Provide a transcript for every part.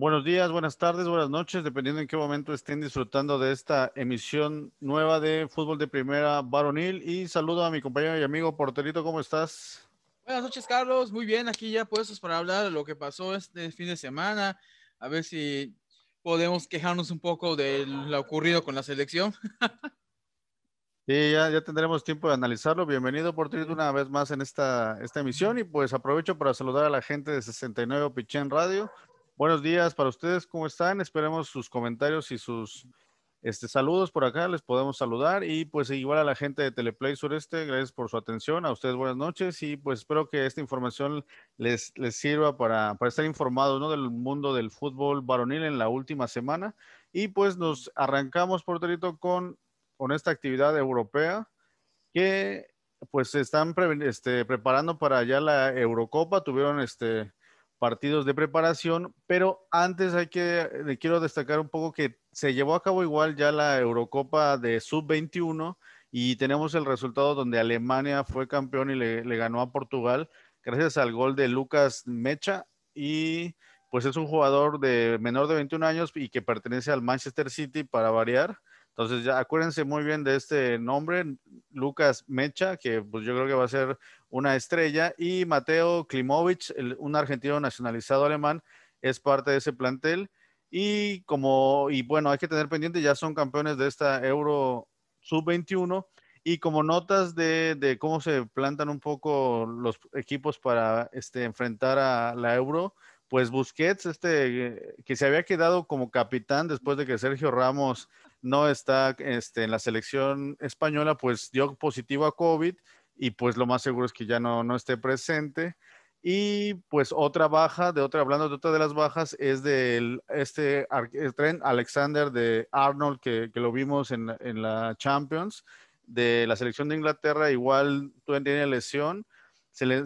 Buenos días, buenas tardes, buenas noches, dependiendo en qué momento estén disfrutando de esta emisión nueva de Fútbol de Primera Varonil. Y saludo a mi compañero y amigo Porterito, ¿cómo estás? Buenas noches, Carlos. Muy bien, aquí ya puestos para hablar de lo que pasó este fin de semana. A ver si podemos quejarnos un poco de lo ocurrido con la selección. Sí, ya, ya tendremos tiempo de analizarlo. Bienvenido, Porterito, una vez más en esta, esta emisión. Y pues aprovecho para saludar a la gente de 69 Pichén Radio. Buenos días para ustedes, ¿cómo están? Esperemos sus comentarios y sus este, saludos por acá, les podemos saludar y pues igual a la gente de Teleplay Sureste, gracias por su atención, a ustedes buenas noches y pues espero que esta información les, les sirva para, para estar informados ¿no? del mundo del fútbol varonil en la última semana y pues nos arrancamos, por porterito, con, con esta actividad europea que pues se están este, preparando para ya la Eurocopa, tuvieron este partidos de preparación, pero antes hay que, le quiero destacar un poco que se llevó a cabo igual ya la Eurocopa de Sub-21 y tenemos el resultado donde Alemania fue campeón y le, le, ganó a Portugal gracias al gol de Lucas Mecha y pues es un jugador de menor de 21 años y que pertenece al Manchester City para variar. Entonces ya acuérdense muy bien de este nombre, Lucas Mecha, que pues yo creo que va a ser una estrella, y Mateo Klimovic, un argentino nacionalizado alemán, es parte de ese plantel. Y como, y bueno, hay que tener pendiente, ya son campeones de esta Euro Sub-21. Y como notas de, de, cómo se plantan un poco los equipos para este, enfrentar a la Euro, pues Busquets, este, que se había quedado como capitán después de que Sergio Ramos no está este, en la selección española, pues dio positivo a COVID y pues lo más seguro es que ya no, no esté presente. Y pues otra baja, de otra, hablando de otra de las bajas, es del este tren Alexander de Arnold, que, que lo vimos en, en, la Champions, de la selección de Inglaterra, igual tiene lesión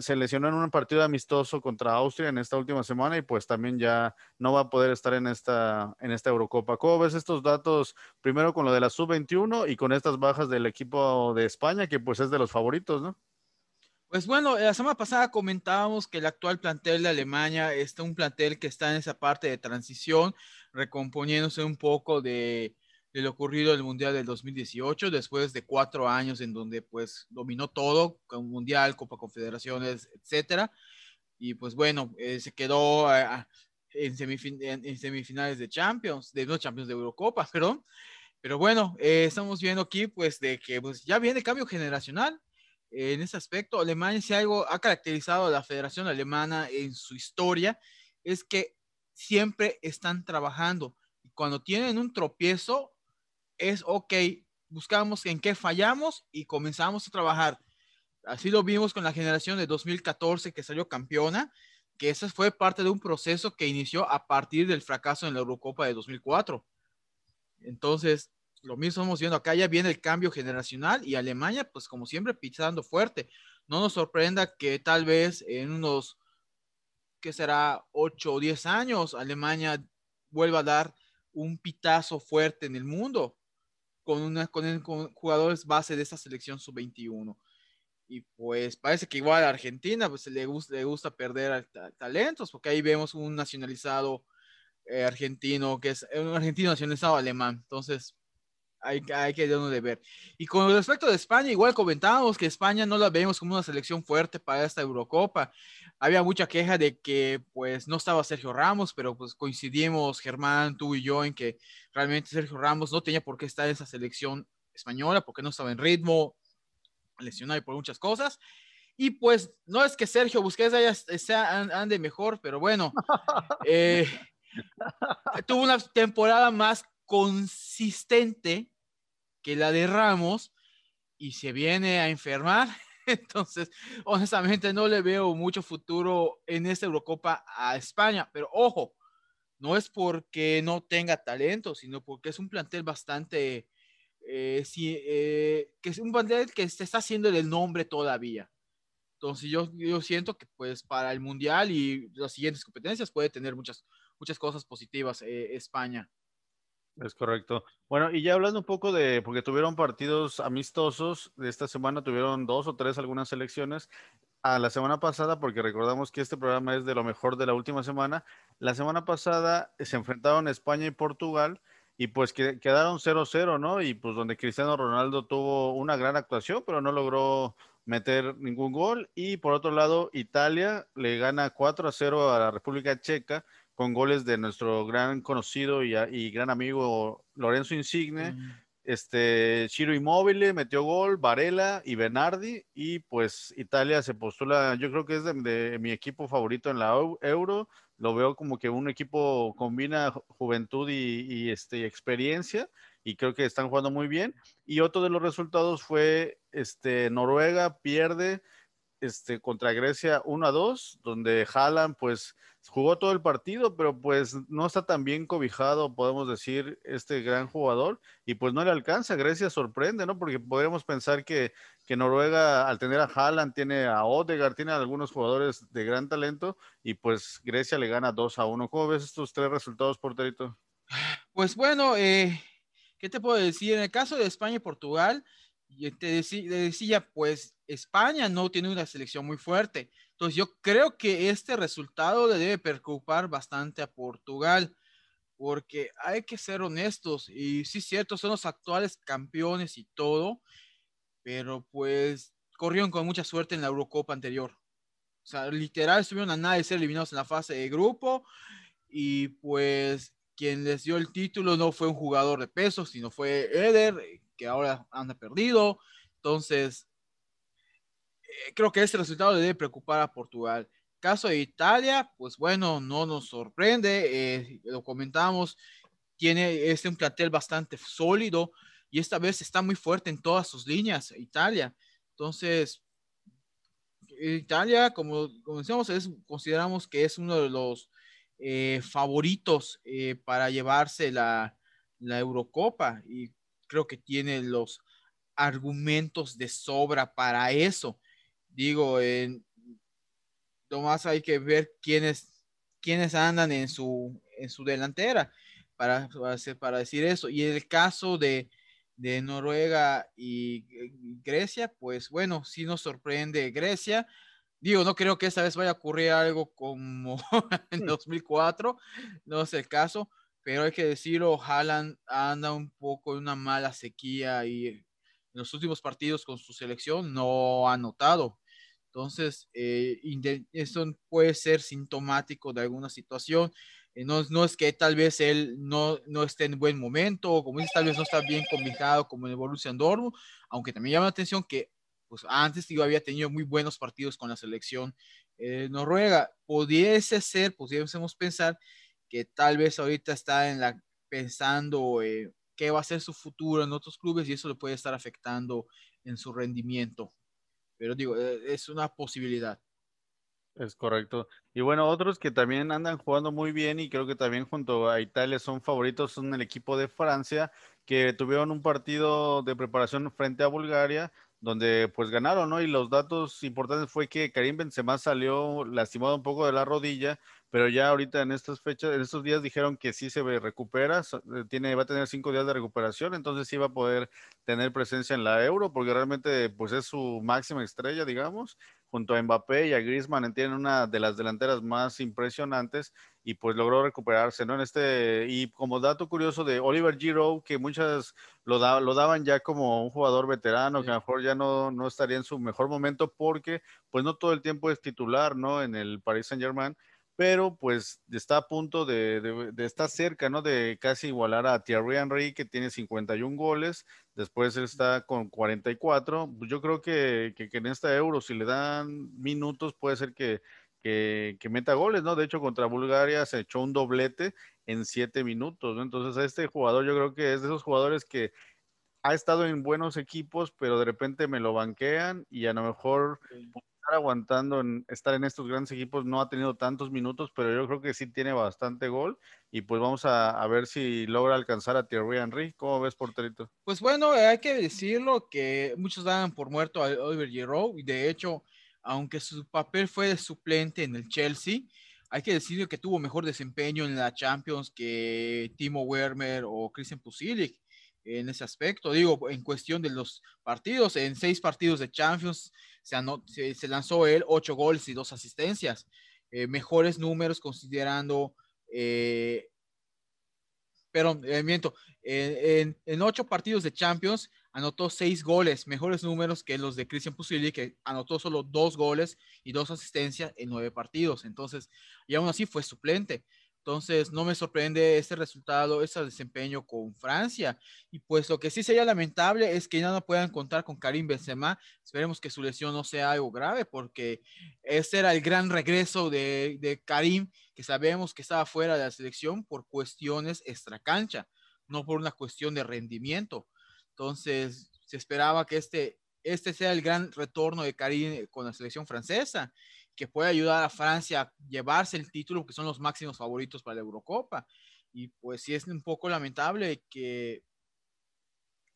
se, lesionó en un partido amistoso contra Austria en esta última semana y pues también ya no va a poder estar en esta, en esta Eurocopa. ¿Cómo ves estos datos? Primero con lo de la sub-21 y con estas bajas del equipo de España, que pues es de los favoritos, ¿no? Pues bueno, la semana pasada comentábamos que el actual plantel de Alemania está un plantel que está en esa parte de transición, recomponiéndose un poco de, de lo ocurrido en el Mundial del 2018, después de cuatro años en donde pues dominó todo, con Mundial, Copa Confederaciones, etcétera. Y pues bueno, eh, se quedó uh, en, semifin en, semifinales de Champions, de no Champions de Eurocopa, perdón. Pero bueno, eh, estamos viendo aquí pues de que pues, ya viene cambio generacional. Eh, en ese aspecto, Alemania, si algo ha caracterizado a la Federación Alemana en su historia, es que siempre están trabajando. Y cuando tienen un tropiezo, es, ok, buscamos en qué fallamos y comenzamos a trabajar. Así lo vimos con la generación de 2014 que salió campeona, que esa fue parte de un proceso que inició a partir del fracaso en la Eurocopa de 2004. Entonces, lo mismo estamos viendo acá, ya viene el cambio generacional y Alemania, pues como siempre, pisando fuerte. No nos sorprenda que tal vez en unos, que será 8 o 10 años, Alemania vuelva a dar un pitazo fuerte en el mundo con, una, con, jugadores base de esta selección sub-21. Y pues parece que igual a Argentina pues le gusta, le gusta perder talentos, porque ahí vemos un nacionalizado eh, argentino, que es un argentino nacionalizado alemán. Entonces, hay, hay que uno de ver. Y con respecto de España, igual comentábamos que España no la vemos como una selección fuerte para esta Eurocopa. Había mucha queja de que pues no estaba Sergio Ramos, pero pues coincidimos Germán, tú y yo en que realmente Sergio Ramos no tenía por qué estar en esa selección española porque no estaba en ritmo, lesionado y por muchas cosas. Y pues no es que Sergio Busquets haya, sea, ande mejor, pero bueno, eh, tuvo una temporada más consistente que la de Ramos y se viene a enfermar. Entonces, honestamente, no le veo mucho futuro en esta Eurocopa a España. Pero ojo, no es porque no tenga talento, sino porque es un plantel bastante, eh, eh, que es un plantel que se está haciendo el nombre todavía. Entonces, yo, yo siento que pues para el Mundial y las siguientes competencias puede tener muchas, muchas cosas positivas eh, España. Es correcto. Bueno, y ya hablando un poco de, porque tuvieron partidos amistosos, de esta semana tuvieron dos o tres algunas selecciones. a la semana pasada, porque recordamos que este programa es de lo mejor de la última semana. La semana pasada se enfrentaron España y Portugal y pues que, quedaron 0-0, ¿no? Y pues donde Cristiano Ronaldo tuvo una gran actuación, pero no logró meter ningún gol. Y por otro lado, Italia le gana 4-0 a la República Checa con goles de nuestro gran conocido y, gran amigo Lorenzo Insigne. Mm. Este, Chiro Immobile metió gol, Varela y Bernardi, y pues Italia se postula, yo creo que es de, mi equipo favorito en la Euro, lo veo como que un equipo combina juventud y, este, experiencia, y creo que están jugando muy bien. Y otro de los resultados fue este, Noruega pierde este, contra Grecia 1 a 2, donde Haaland pues jugó todo el partido, pero pues no está tan bien cobijado, podemos decir, este gran jugador, y pues no le alcanza. Grecia sorprende, ¿no? Porque podríamos pensar que, que Noruega, al tener a Haaland, tiene a Odegaard, tiene a algunos jugadores de gran talento, y pues Grecia le gana 2 a 1. ¿Cómo ves estos tres resultados, porterito? Pues bueno, eh, ¿qué te puedo decir? En el caso de España y Portugal, te decía, pues España no tiene una selección muy fuerte. Entonces yo creo que este resultado le debe preocupar bastante a Portugal, porque hay que ser honestos, y sí cierto, son los actuales campeones y todo, pero pues corrieron con mucha suerte en la Eurocopa anterior. O sea, literal estuvieron a nada de ser eliminados en la fase de grupo, y pues quien les dio el título no fue un jugador de peso, sino fue Eder, que ahora anda perdido. Entonces, eh, creo que este resultado le debe preocupar a Portugal. Caso de Italia, pues bueno, no nos sorprende, eh, lo comentamos, tiene este un plantel bastante sólido y esta vez está muy fuerte en todas sus líneas, Italia. Entonces, Italia, como, como decíamos, es, consideramos que es uno de los eh, favoritos para llevarse la, la Eurocopa y creo que tiene los argumentos de sobra para eso. Digo, en, nomás hay que ver quiénes, quiénes andan en su, en su delantera para, para, decir eso. Y en el caso de, de Noruega y Grecia, pues bueno, sí nos sorprende Grecia. Digo, no creo que esta vez vaya a ocurrir algo como en 2004, mm. no es el caso, pero hay que decirlo, Haaland anda un poco en una mala sequía y en los últimos partidos con su selección no ha anotado. Entonces, eh, esto puede ser sintomático de alguna situación. Eh, no, no, es que tal vez él no, no esté en buen momento, o como dice, tal vez no está bien combinado como en el Borussia Dortmund, aunque también llama la atención que pues, antes yo había tenido muy buenos partidos con la selección eh, noruega. Pudiese ser, pudiésemos pensar que tal vez ahorita está en la, pensando qué va a ser su futuro en otros clubes y eso le puede estar afectando en su rendimiento. Pero digo, e, es una posibilidad. Es correcto. Y bueno, otros que también andan jugando muy bien y creo que también junto a Italia son favoritos son el equipo de Francia, que tuvieron un partido de preparación frente a Bulgaria, donde pues ganaron, ¿no? Y los datos importantes fue que Karim Benzema salió lastimado un poco de la rodilla, pero ya ahorita en estas fechas, en estos días dijeron que sí se recupera, eh, tiene, va a tener cinco días de recuperación, entonces sí va a poder tener presencia en la Euro, porque realmente pues es su máxima estrella, digamos, junto a Mbappé y a Griezmann, tienen una de las delanteras más impresionantes y pues logró recuperarse, ¿no? En este, y como dato curioso de Oliver Giroud, que muchas lo, lo daban ya como un jugador veterano, que a lo mejor ya no, no estaría en su mejor momento porque pues no todo el tiempo es titular, ¿no? En el Paris Saint Germain pero pues está a punto de, estar cerca, ¿no? De casi igualar a Thierry Henry, que tiene 51 goles, después está con 44. Pues yo creo que, en esta Euro, si le dan minutos, puede ser que, que, meta goles, ¿no? De hecho, contra Bulgaria se echó un doblete en 7 minutos, ¿no? Entonces, este jugador yo creo que es de esos jugadores que ha estado en buenos equipos, pero de repente me lo banquean y a lo mejor aguantando en estar en estos grandes equipos, no ha tenido tantos minutos, pero yo creo que sí tiene bastante gol y pues vamos a, ver si logra alcanzar a Thierry Henry. ¿Cómo ves, porterito? Pues bueno, hay que decirlo que muchos dan por muerto a Oliver Giroud y de hecho, aunque su papel fue de suplente en el Chelsea, hay que decir que tuvo mejor desempeño en la Champions que Timo Werner o Christian Pulisic. En ese aspecto. Digo, en cuestión de los partidos, en seis partidos de Champions se, se, lanzó él ocho goles y dos asistencias. Eh, mejores números considerando, eh, pero eh, miento, en, en, ocho partidos de Champions anotó seis goles, mejores números que los de Christian Pusili, que anotó solo dos goles y dos asistencias en nueve partidos. Entonces, y aún así fue suplente. Entonces, no me sorprende este resultado, ese desempeño con Francia. Y pues lo que sí sería lamentable es que ya no puedan contar con Karim Benzema. Esperemos que su lesión no sea algo grave, porque ese era el gran regreso de, Karim, que sabemos que estaba fuera de la selección por cuestiones extracancha, no por una cuestión de rendimiento. Entonces, se esperaba que este, este sea el gran retorno de Karim con la selección francesa que puede ayudar a Francia a llevarse el título, que son los máximos favoritos para la Eurocopa. Y pues sí es un poco lamentable que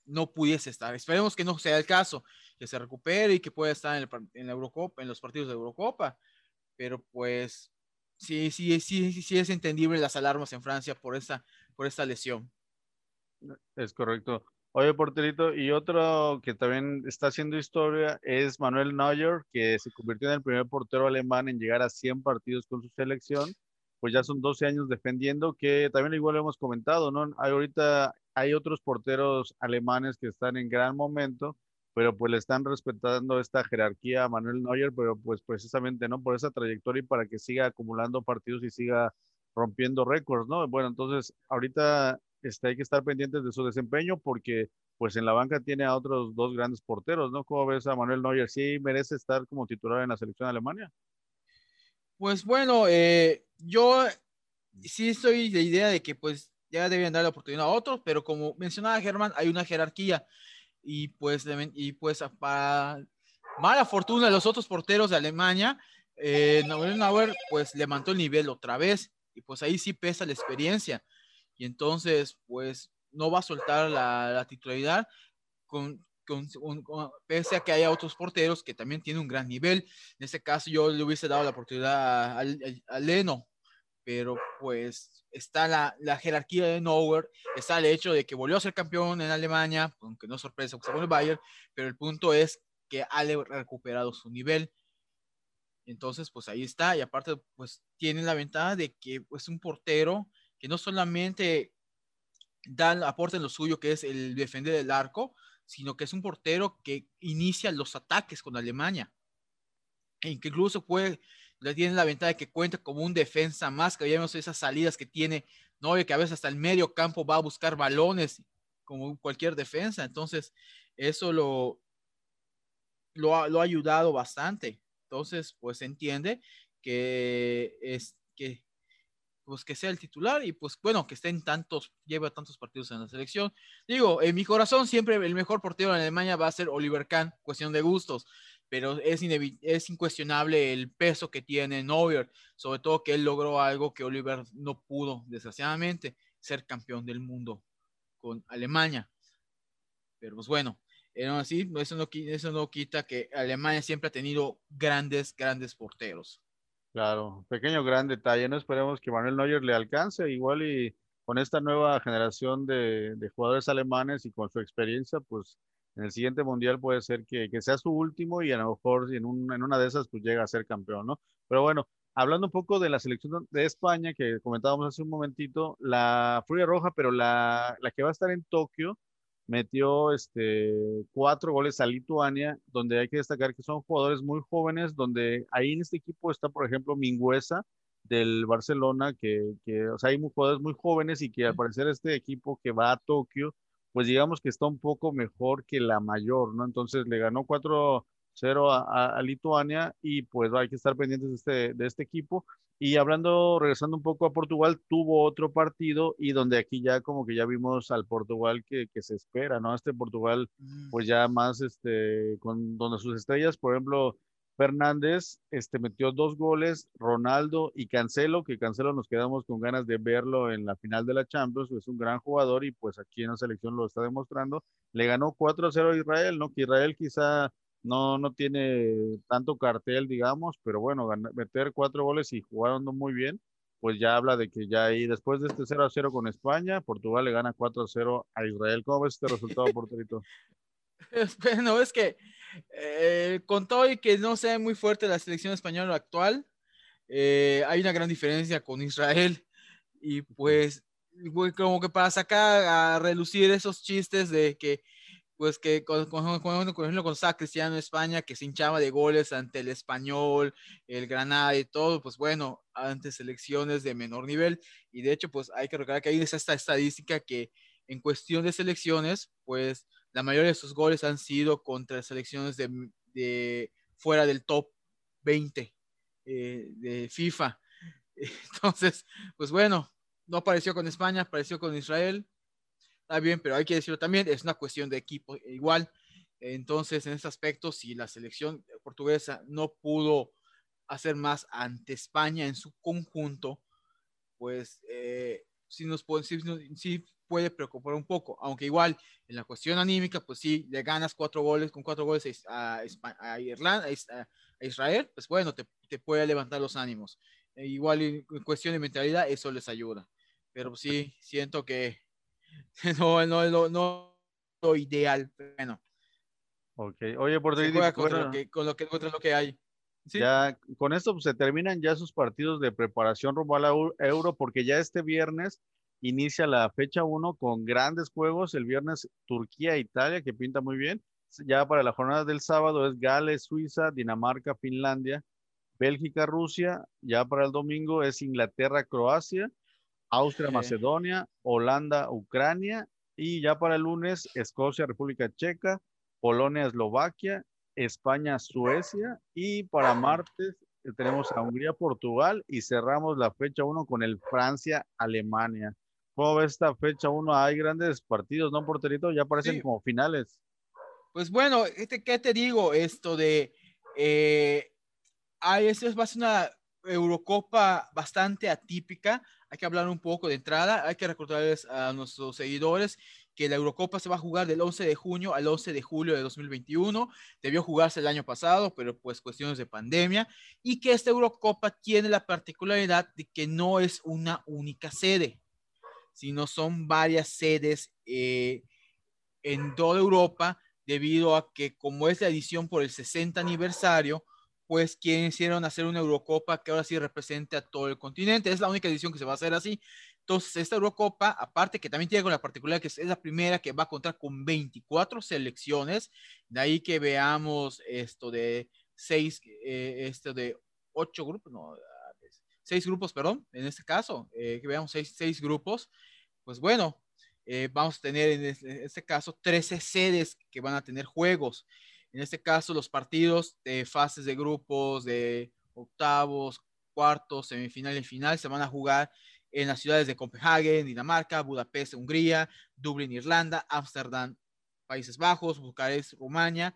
no pudiese estar. Esperemos que no sea el caso, que se recupere y que pueda estar en, la Eurocopa, en los partidos de Eurocopa. Pero pues sí, sí, sí, sí, sí es entendible las alarmas en Francia por esta, por esta lesión. Es correcto. Oye, porterito, y otro que también está haciendo historia es Manuel Neuer, que se convirtió en el primer portero alemán en llegar a 100 partidos con su selección. Pues ya son 12 años defendiendo, que también igual lo hemos comentado, ¿no? Hay ahorita hay otros porteros alemanes que están en gran momento, pero pues le están respetando esta jerarquía a Manuel Neuer, pero pues precisamente, ¿no? Por esa trayectoria y para que siga acumulando partidos y siga rompiendo récords, ¿no? Bueno, entonces ahorita este, hay que estar pendientes de su desempeño porque pues en la banca tiene a otros dos grandes porteros, ¿no? ¿Cómo ves a Manuel Neuer? ¿Sí merece estar como titular en la selección de Alemania? Pues bueno, eh, yo sí estoy de idea de que pues ya deben dar la oportunidad a otros, pero como mencionaba Germán, hay una jerarquía y pues, y pues para mala fortuna de los otros porteros de Alemania, eh, Neuer pues levantó el nivel otra vez y pues ahí sí pesa la experiencia y entonces pues no va a soltar la, titularidad con, pese a que haya otros porteros que también tienen un gran nivel. En este caso yo le hubiese dado la oportunidad a, Leno, pero pues está la, la, jerarquía de Neuer, está el hecho de que volvió a ser campeón en Alemania, aunque no sorpresa, porque se el Bayern, pero el punto es que ha recuperado su nivel. Entonces, pues ahí está, y aparte, pues tiene la ventaja de que pues un portero que no solamente dan, aporte lo suyo, que es el defender el arco, sino que es un portero que inicia los ataques con Alemania. E incluso puede, le tiene la ventaja de que cuenta como un defensa más, que vemos esas salidas que tiene, que a veces hasta el medio campo va a buscar balones, como cualquier defensa. Entonces, eso lo, lo, ha, lo ha ayudado bastante. Entonces, pues se entiende que, es, que pues que sea el titular y pues bueno, que esté en tantos, lleva tantos partidos en la selección. Digo, en mi corazón siempre el mejor portero en Alemania va a ser Oliver Kahn, cuestión de gustos, pero es, es incuestionable el peso que tiene Neuer, sobre todo que él logró algo que Oliver no pudo, desgraciadamente, ser campeón del mundo con Alemania. Pero pues bueno, así, eso no, eso no quita que Alemania siempre ha tenido grandes, grandes porteros. Claro, pequeño gran detalle, no esperemos que Manuel Neuer le alcance, igual y con esta nueva generación de, jugadores alemanes y con su experiencia, pues en el siguiente mundial puede ser que, sea su último y a lo mejor en, en una de esas pues llega a ser campeón, ¿no? Pero bueno, hablando un poco de la selección de España que comentábamos hace un momentito, la Furia Roja, pero la, la que va a estar en Tokio, metió este, cuatro goles a Lituania, donde hay que destacar que son jugadores muy jóvenes, donde ahí en este equipo está, por ejemplo, Mingüesa del Barcelona, que, que o sea, hay jugadores muy jóvenes y que al parecer este equipo que va a Tokio, pues digamos que está un poco mejor que la mayor, ¿no? Entonces le ganó 4-0 a, a, Lituania y pues hay que estar pendientes de este, de este equipo. Y hablando, regresando un poco a Portugal, tuvo otro partido y donde aquí ya como que ya vimos al Portugal que, que se espera, ¿no? Este Portugal, mm. pues ya más, este, con donde sus estrellas, por ejemplo, Fernández, este, metió dos goles, Ronaldo y Cancelo, que Cancelo nos quedamos con ganas de verlo en la final de la Champions, es un gran jugador y pues aquí en la selección lo está demostrando. Le ganó 4-0 a Israel, ¿no? Que Israel quizá no, no tiene tanto cartel, digamos, pero bueno, meter cuatro goles y jugaron muy bien. pues ya habla de que ya ahí, después de este 0 a 0 con España, Portugal le gana 4 a 0 a Israel. ¿Cómo ves este resultado, porterito? Bueno, es que eh, con todo y que no sea muy fuerte la selección española actual, eh, hay una gran diferencia con Israel. Y pues, como que para sacar a relucir esos chistes de que pues que con, con, con, Cristiano España, que se hinchaba de goles ante el Español, el Granada y todo, pues bueno, ante selecciones de menor nivel. Y de hecho, pues hay que recordar que hay esta estadística que en cuestión de selecciones, pues la mayoría de sus goles han sido contra selecciones de, de fuera del top 20 eh, de FIFA. Entonces, pues bueno, no apareció con España, apareció con Israel, está bien, pero hay que decirlo también, es una cuestión de equipo igual. Entonces, en ese aspecto, si la selección portuguesa no pudo hacer más ante España en su conjunto, pues eh, sí nos puede, sí, sí, puede preocupar un poco, aunque igual en la cuestión anímica, pues sí, le ganas cuatro goles con cuatro goles a, a, Irlanda, a, Israel, pues bueno, te, te, puede levantar los ánimos. E igual en cuestión de mentalidad, eso les ayuda. Pero sí, siento que no, no, no, no lo ideal, bueno. Ok, oye, por con, lo que, con lo que, contra lo que hay. ¿Sí? Ya con esto pues, se terminan ya sus partidos de preparación rumbo a la Euro, porque ya este viernes inicia la fecha 1 con grandes juegos. El viernes Turquía-Italia, que pinta muy bien. Ya para la jornada del sábado es Gales, Suiza, Dinamarca, Finlandia, Bélgica, Rusia. Ya para el domingo es Inglaterra, Croacia Austria, Macedonia, Holanda, Ucrania y ya para el lunes Escocia, República Checa, Polonia, Eslovaquia, España, Suecia y para martes eh, tenemos a Hungría, Portugal y cerramos la fecha 1 con el Francia, Alemania. ¿Cómo ves esta fecha 1? Hay grandes partidos, ¿no, porterito? Ya parecen sí. como finales. Pues bueno, este, ¿qué te digo? Esto de... Eh, esto es más una Eurocopa bastante atípica. Hay que hablar un poco de entrada. Hay que recordarles a nuestros seguidores que la Eurocopa se va a jugar del 11 de junio al 11 de julio de 2021. Debió jugarse el año pasado, pero pues cuestiones de pandemia. Y que esta Eurocopa tiene la particularidad de que no es una única sede, sino son varias sedes eh, en toda Europa, debido a que como es la edición por el 60 aniversario, pues quisieron hacer una Eurocopa que ahora sí represente a todo el continente. Es la única edición que se va a hacer así. Entonces, esta Eurocopa, aparte que también tiene con la particularidad que es la primera que va a contar con 24 selecciones, de ahí que veamos esto de seis, eh, esto de ocho grupos, no, seis grupos, perdón, en este caso, eh, que veamos seis, seis, grupos, pues bueno, eh, vamos a tener en este, en este caso 13 sedes que van a tener juegos. En este caso, los partidos de fases de grupos, de octavos, cuartos, semifinal y final se van a jugar en las ciudades de Copenhague, Dinamarca, Budapest, Hungría, Dublín, Irlanda, Ámsterdam, Países Bajos, Bucarest, Rumania,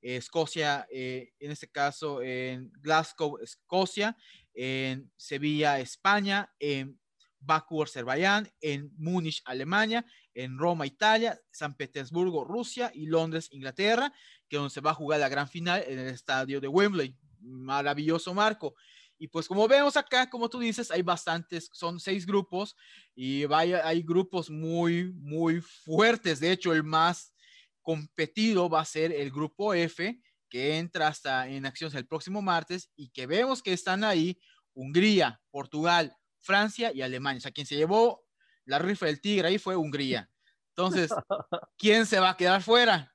Escocia, eh, en este caso en Glasgow, Escocia, en Sevilla, España, en Bakú, Azerbaiyán, en Múnich, Alemania, en Roma, Italia, San Petersburgo, Rusia y Londres, Inglaterra, que donde se va a jugar la gran final en el estadio de Wembley. Maravilloso marco. Y pues como vemos acá, como tú dices, hay bastantes, son seis grupos y vaya, hay grupos muy, muy fuertes. De hecho, el más competido va a ser el grupo F, que entra hasta en acciones el próximo martes y que vemos que están ahí Hungría, Portugal, Francia y Alemania. O sea, quien se llevó la rifa del tigre ahí fue Hungría. Entonces, ¿quién se va a quedar fuera?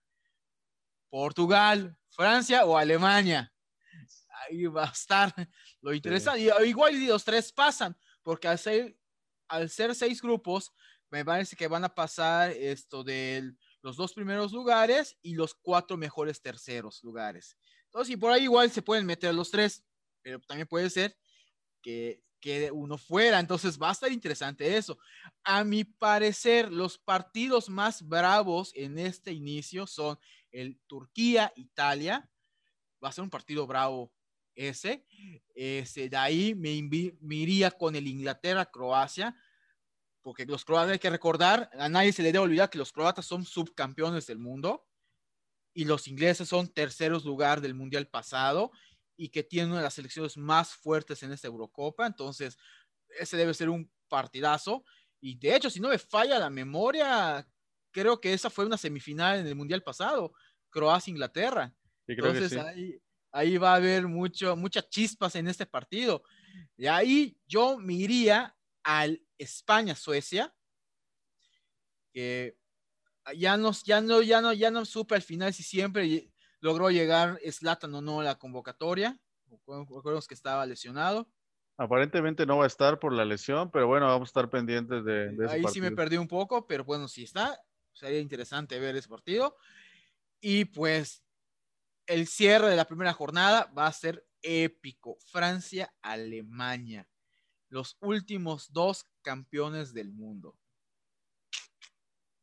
Portugal, Francia o Alemania. Ahí va a estar lo interesante. Sí. Y igual los tres pasan, porque al ser, al ser seis grupos, me parece que van a pasar esto de los dos primeros lugares y los cuatro mejores terceros lugares. Entonces, y por ahí igual se pueden meter los tres, pero también puede ser que quede uno fuera. Entonces va a estar interesante eso. A mi parecer, los partidos más bravos en este inicio son el Turquía-Italia. Va a ser un partido bravo ese. ese de ahí me, me iría con el Inglaterra-Croacia. Porque los croatas hay que recordar, a nadie se le debe olvidar que los croatas son subcampeones del mundo y los ingleses son terceros lugar del mundial pasado y que tiene una de las selecciones más fuertes en esta Eurocopa. Entonces, ese debe ser un partidazo. Y de hecho, si no me falla la memoria, creo que esa fue una semifinal en el Mundial pasado, Croacia-Inglaterra. Entonces ahí, ahí, va a haber mucho, muchas chispas en este partido. Y ahí yo me iría al España-Suecia, que ya no, ya no, ya no, ya no supe al final si siempre logró llegar Slatan o no a la convocatoria. Recordemos que estaba lesionado. Aparentemente no va a estar por la lesión, pero bueno, vamos a estar pendientes de, de Ahí sí me perdí un poco, pero bueno, si está, sería interesante ver ese partido. Y pues el cierre de la primera jornada va a ser épico. Francia-Alemania. Los últimos dos campeones del mundo.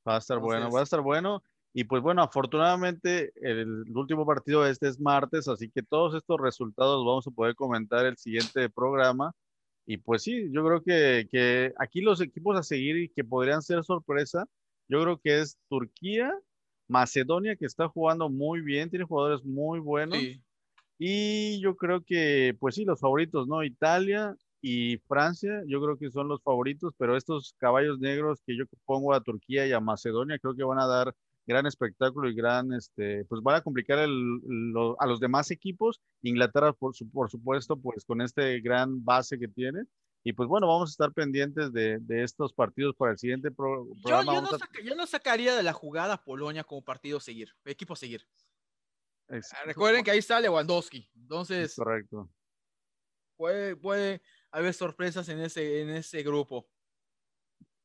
Va a estar bueno, va a estar bueno. Y pues bueno, afortunadamente el, último partido este es martes, así que todos estos resultados vamos a poder comentar el siguiente programa. Y pues sí, yo creo que, que aquí los equipos a seguir y que podrían ser sorpresa, yo creo que es Turquía, Macedonia, que está jugando muy bien, tiene jugadores muy buenos. Y yo creo que, pues sí, los favoritos, ¿no? Italia y Francia, yo creo que son los favoritos, pero estos caballos negros que yo pongo a Turquía y a Macedonia, creo que van a dar gran espectáculo y gran, este, pues van a complicar el, a los demás equipos. Inglaterra, por, por supuesto, pues con este gran base que tiene. Y pues bueno, vamos a estar pendientes de, de estos partidos para el siguiente programa. Yo, no yo, no sacaría de la jugada Polonia como partido seguir, equipo seguir. Recuerden que ahí está Lewandowski. Entonces, correcto. Puede, puede haber sorpresas en ese, en ese grupo.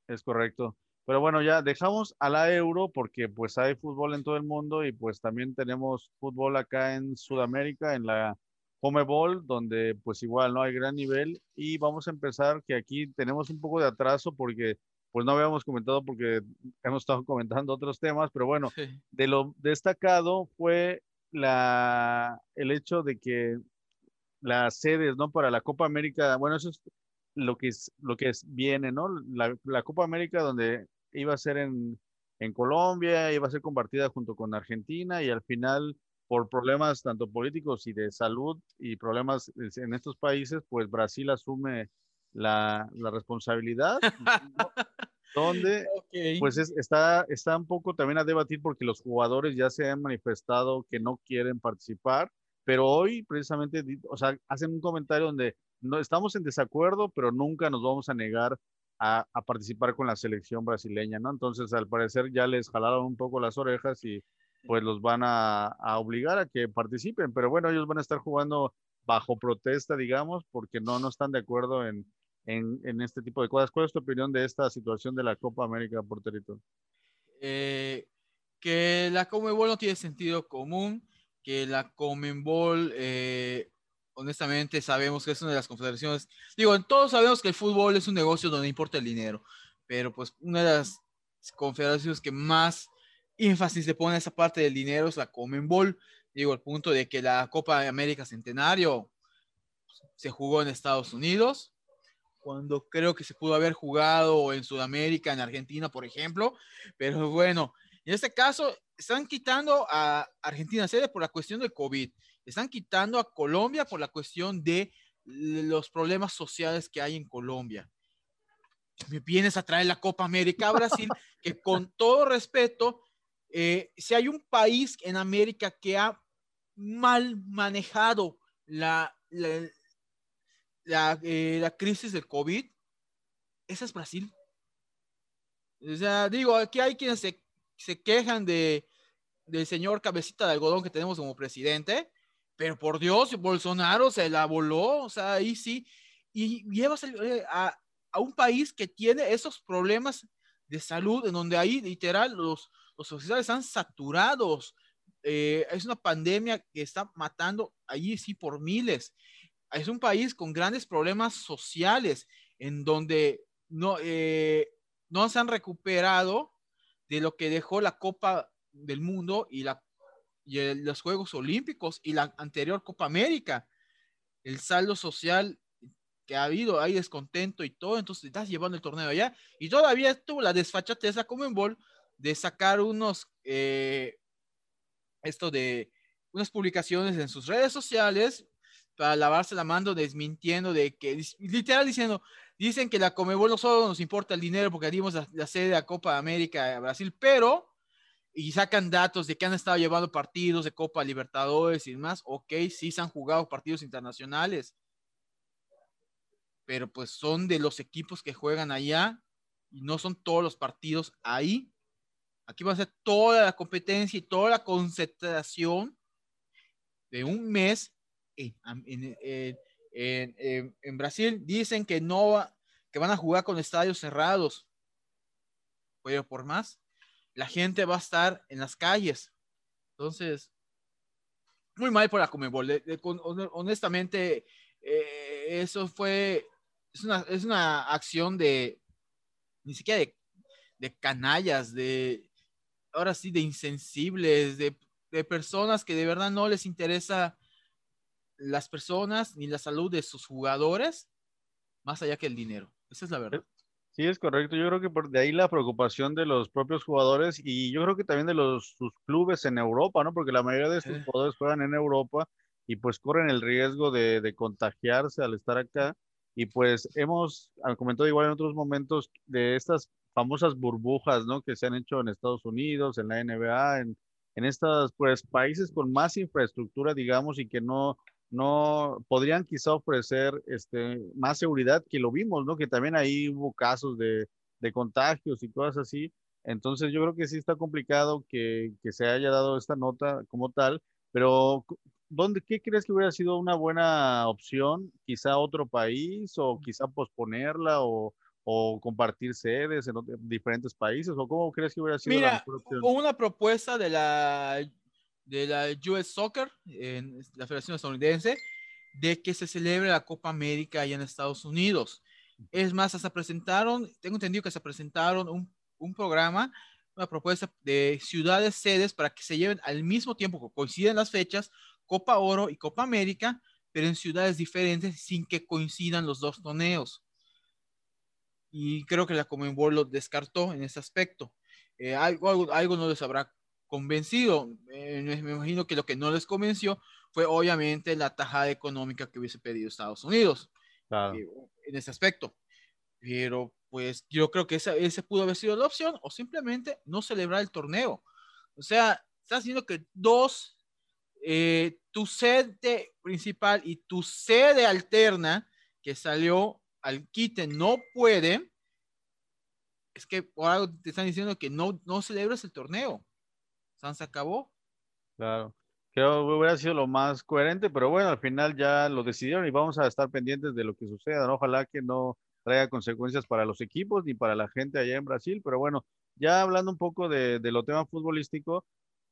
Es correcto. Pero bueno, ya dejamos a la Euro porque pues hay fútbol en todo el mundo y pues también tenemos fútbol acá en Sudamérica, en la Home Bowl, donde pues igual no hay gran nivel y vamos a empezar que aquí tenemos un poco de atraso porque pues no habíamos comentado porque hemos estado comentando otros temas, pero bueno, de lo destacado fue la, el hecho de que las sedes, ¿no? Para la Copa América, bueno, eso es lo que es, lo que es, viene, ¿no? La, la Copa América donde iba a ser en, en Colombia, iba a ser compartida junto con Argentina y al final por problemas tanto políticos y de salud y problemas en estos países, pues Brasil asume la, la responsabilidad, donde pues está, está un poco también a debatir porque los jugadores ya se han manifestado que no quieren participar, pero hoy precisamente, o sea, hacen un comentario donde no estamos en desacuerdo, pero nunca nos vamos a negar a, participar con la selección brasileña, ¿no? Entonces, al parecer ya les jalaron un poco las orejas y pues los van a, obligar a que participen, pero bueno, ellos van a estar jugando bajo protesta, digamos, porque no, no están de acuerdo en, en, este tipo de cosas. ¿Cuál es tu opinión de esta situación de la Copa América, Porterito? Eh, que la Comebol no tiene sentido común, que la Comebol eh, honestamente sabemos que es una de las confederaciones, digo, todos sabemos que el fútbol es un negocio donde importa el dinero, pero pues una de las confederaciones que más énfasis se pone a esa parte del dinero es la Comenbol, digo, al punto de que la Copa de América Centenario se jugó en Estados Unidos, cuando creo que se pudo haber jugado en Sudamérica, en Argentina, por ejemplo, pero bueno, en este caso están quitando a Argentina sede por la cuestión del COVID. Están quitando a Colombia por la cuestión de los problemas sociales que hay en Colombia. Me vienes a traer la Copa América a Brasil, que con todo respeto, eh, si hay un país en América que ha mal manejado la, la, eh, crisis del COVID, ese es Brasil. O sea, digo, aquí hay quienes se, se quejan de, del señor cabecita de algodón que tenemos como presidente, pero por Dios, Bolsonaro se la voló, o sea, ahí sí. Y llevas eh, a, a un país que tiene esos problemas de salud, en donde ahí literal los, los hospitales están saturados. Eh, es una pandemia que está matando allí sí por miles. Es un país con grandes problemas sociales, en donde no, eh, no se han recuperado de lo que dejó la Copa del Mundo y la y los Juegos Olímpicos y la anterior Copa América. El saldo social que ha habido, hay descontento y todo, entonces estás llevando el torneo allá y todavía tuvo la desfachatez como en Bol de sacar unos, eh, esto de unas publicaciones en sus redes sociales para lavarse la mano desmintiendo de que, literal diciendo, Dicen que la Comebol no solo nos importa el dinero porque dimos la, la sede de la Copa América a Brasil, pero y sacan datos de que han estado llevando partidos de Copa Libertadores y demás. Ok, sí se han jugado partidos internacionales, pero pues son de los equipos que juegan allá y no son todos los partidos ahí. Aquí va a ser toda la competencia y toda la concentración de un mes en, en, en, Brasil. Dicen que no que van a jugar con estadios cerrados. Pero por más, la gente va a estar en las calles. Entonces, muy mal por la Comebol. honestamente, eh, eso fue, es una, es una acción de, ni siquiera de, de canallas, de, ahora sí, de insensibles, de, de personas que de verdad no les interesa las personas ni la salud de sus jugadores, más allá que el dinero. Esa es la verdad. Sí, es correcto. Yo creo que por de ahí la preocupación de los propios jugadores y yo creo que también de los sus clubes en Europa, ¿no? Porque la mayoría de estos jugadores juegan en Europa y pues corren el riesgo de, de, contagiarse al estar acá. Y pues hemos comentado igual en otros momentos de estas famosas burbujas, ¿no? Que se han hecho en Estados Unidos, en la NBA, en, en estos pues países con más infraestructura, digamos, y que no, no podrían quizá ofrecer este, más seguridad que lo vimos, ¿no? Que también ahí hubo casos de, de contagios y cosas así. Entonces yo creo que sí está complicado que, que, se haya dado esta nota como tal, pero ¿dónde, ¿qué crees que hubiera sido una buena opción? ¿Quizá otro país o quizá posponerla o, o compartir sedes en diferentes países? ¿O cómo crees que hubiera sido Mira, la mejor opción? una propuesta de la de la US Soccer, en la Federación Estadounidense, de que se celebre la Copa América allá en Estados Unidos. Es más, hasta presentaron, tengo entendido que se presentaron un, un programa, una propuesta de ciudades sedes para que se lleven al mismo tiempo, que coinciden las fechas, Copa Oro y Copa América, pero en ciudades diferentes sin que coincidan los dos torneos. Y creo que la Commonwealth lo descartó en ese aspecto. Eh, algo, algo, algo no les habrá convencido. Eh, me imagino que lo que no les convenció fue obviamente la tajada económica que hubiese pedido Estados Unidos claro. eh, en ese aspecto. Pero pues yo creo que esa, ese pudo haber sido la opción o simplemente no celebrar el torneo. O sea, está haciendo que dos, eh, tu sede principal y tu sede alterna que salió al quite no puede, es que por algo te están diciendo que no, no celebres el torneo se acabó. Claro. Creo que hubiera sido lo más coherente, pero bueno, al final ya lo decidieron y vamos a estar pendientes de lo que suceda. ¿no? Ojalá que no traiga consecuencias para los equipos ni para la gente allá en Brasil, pero bueno, ya hablando un poco de, de lo tema futbolístico,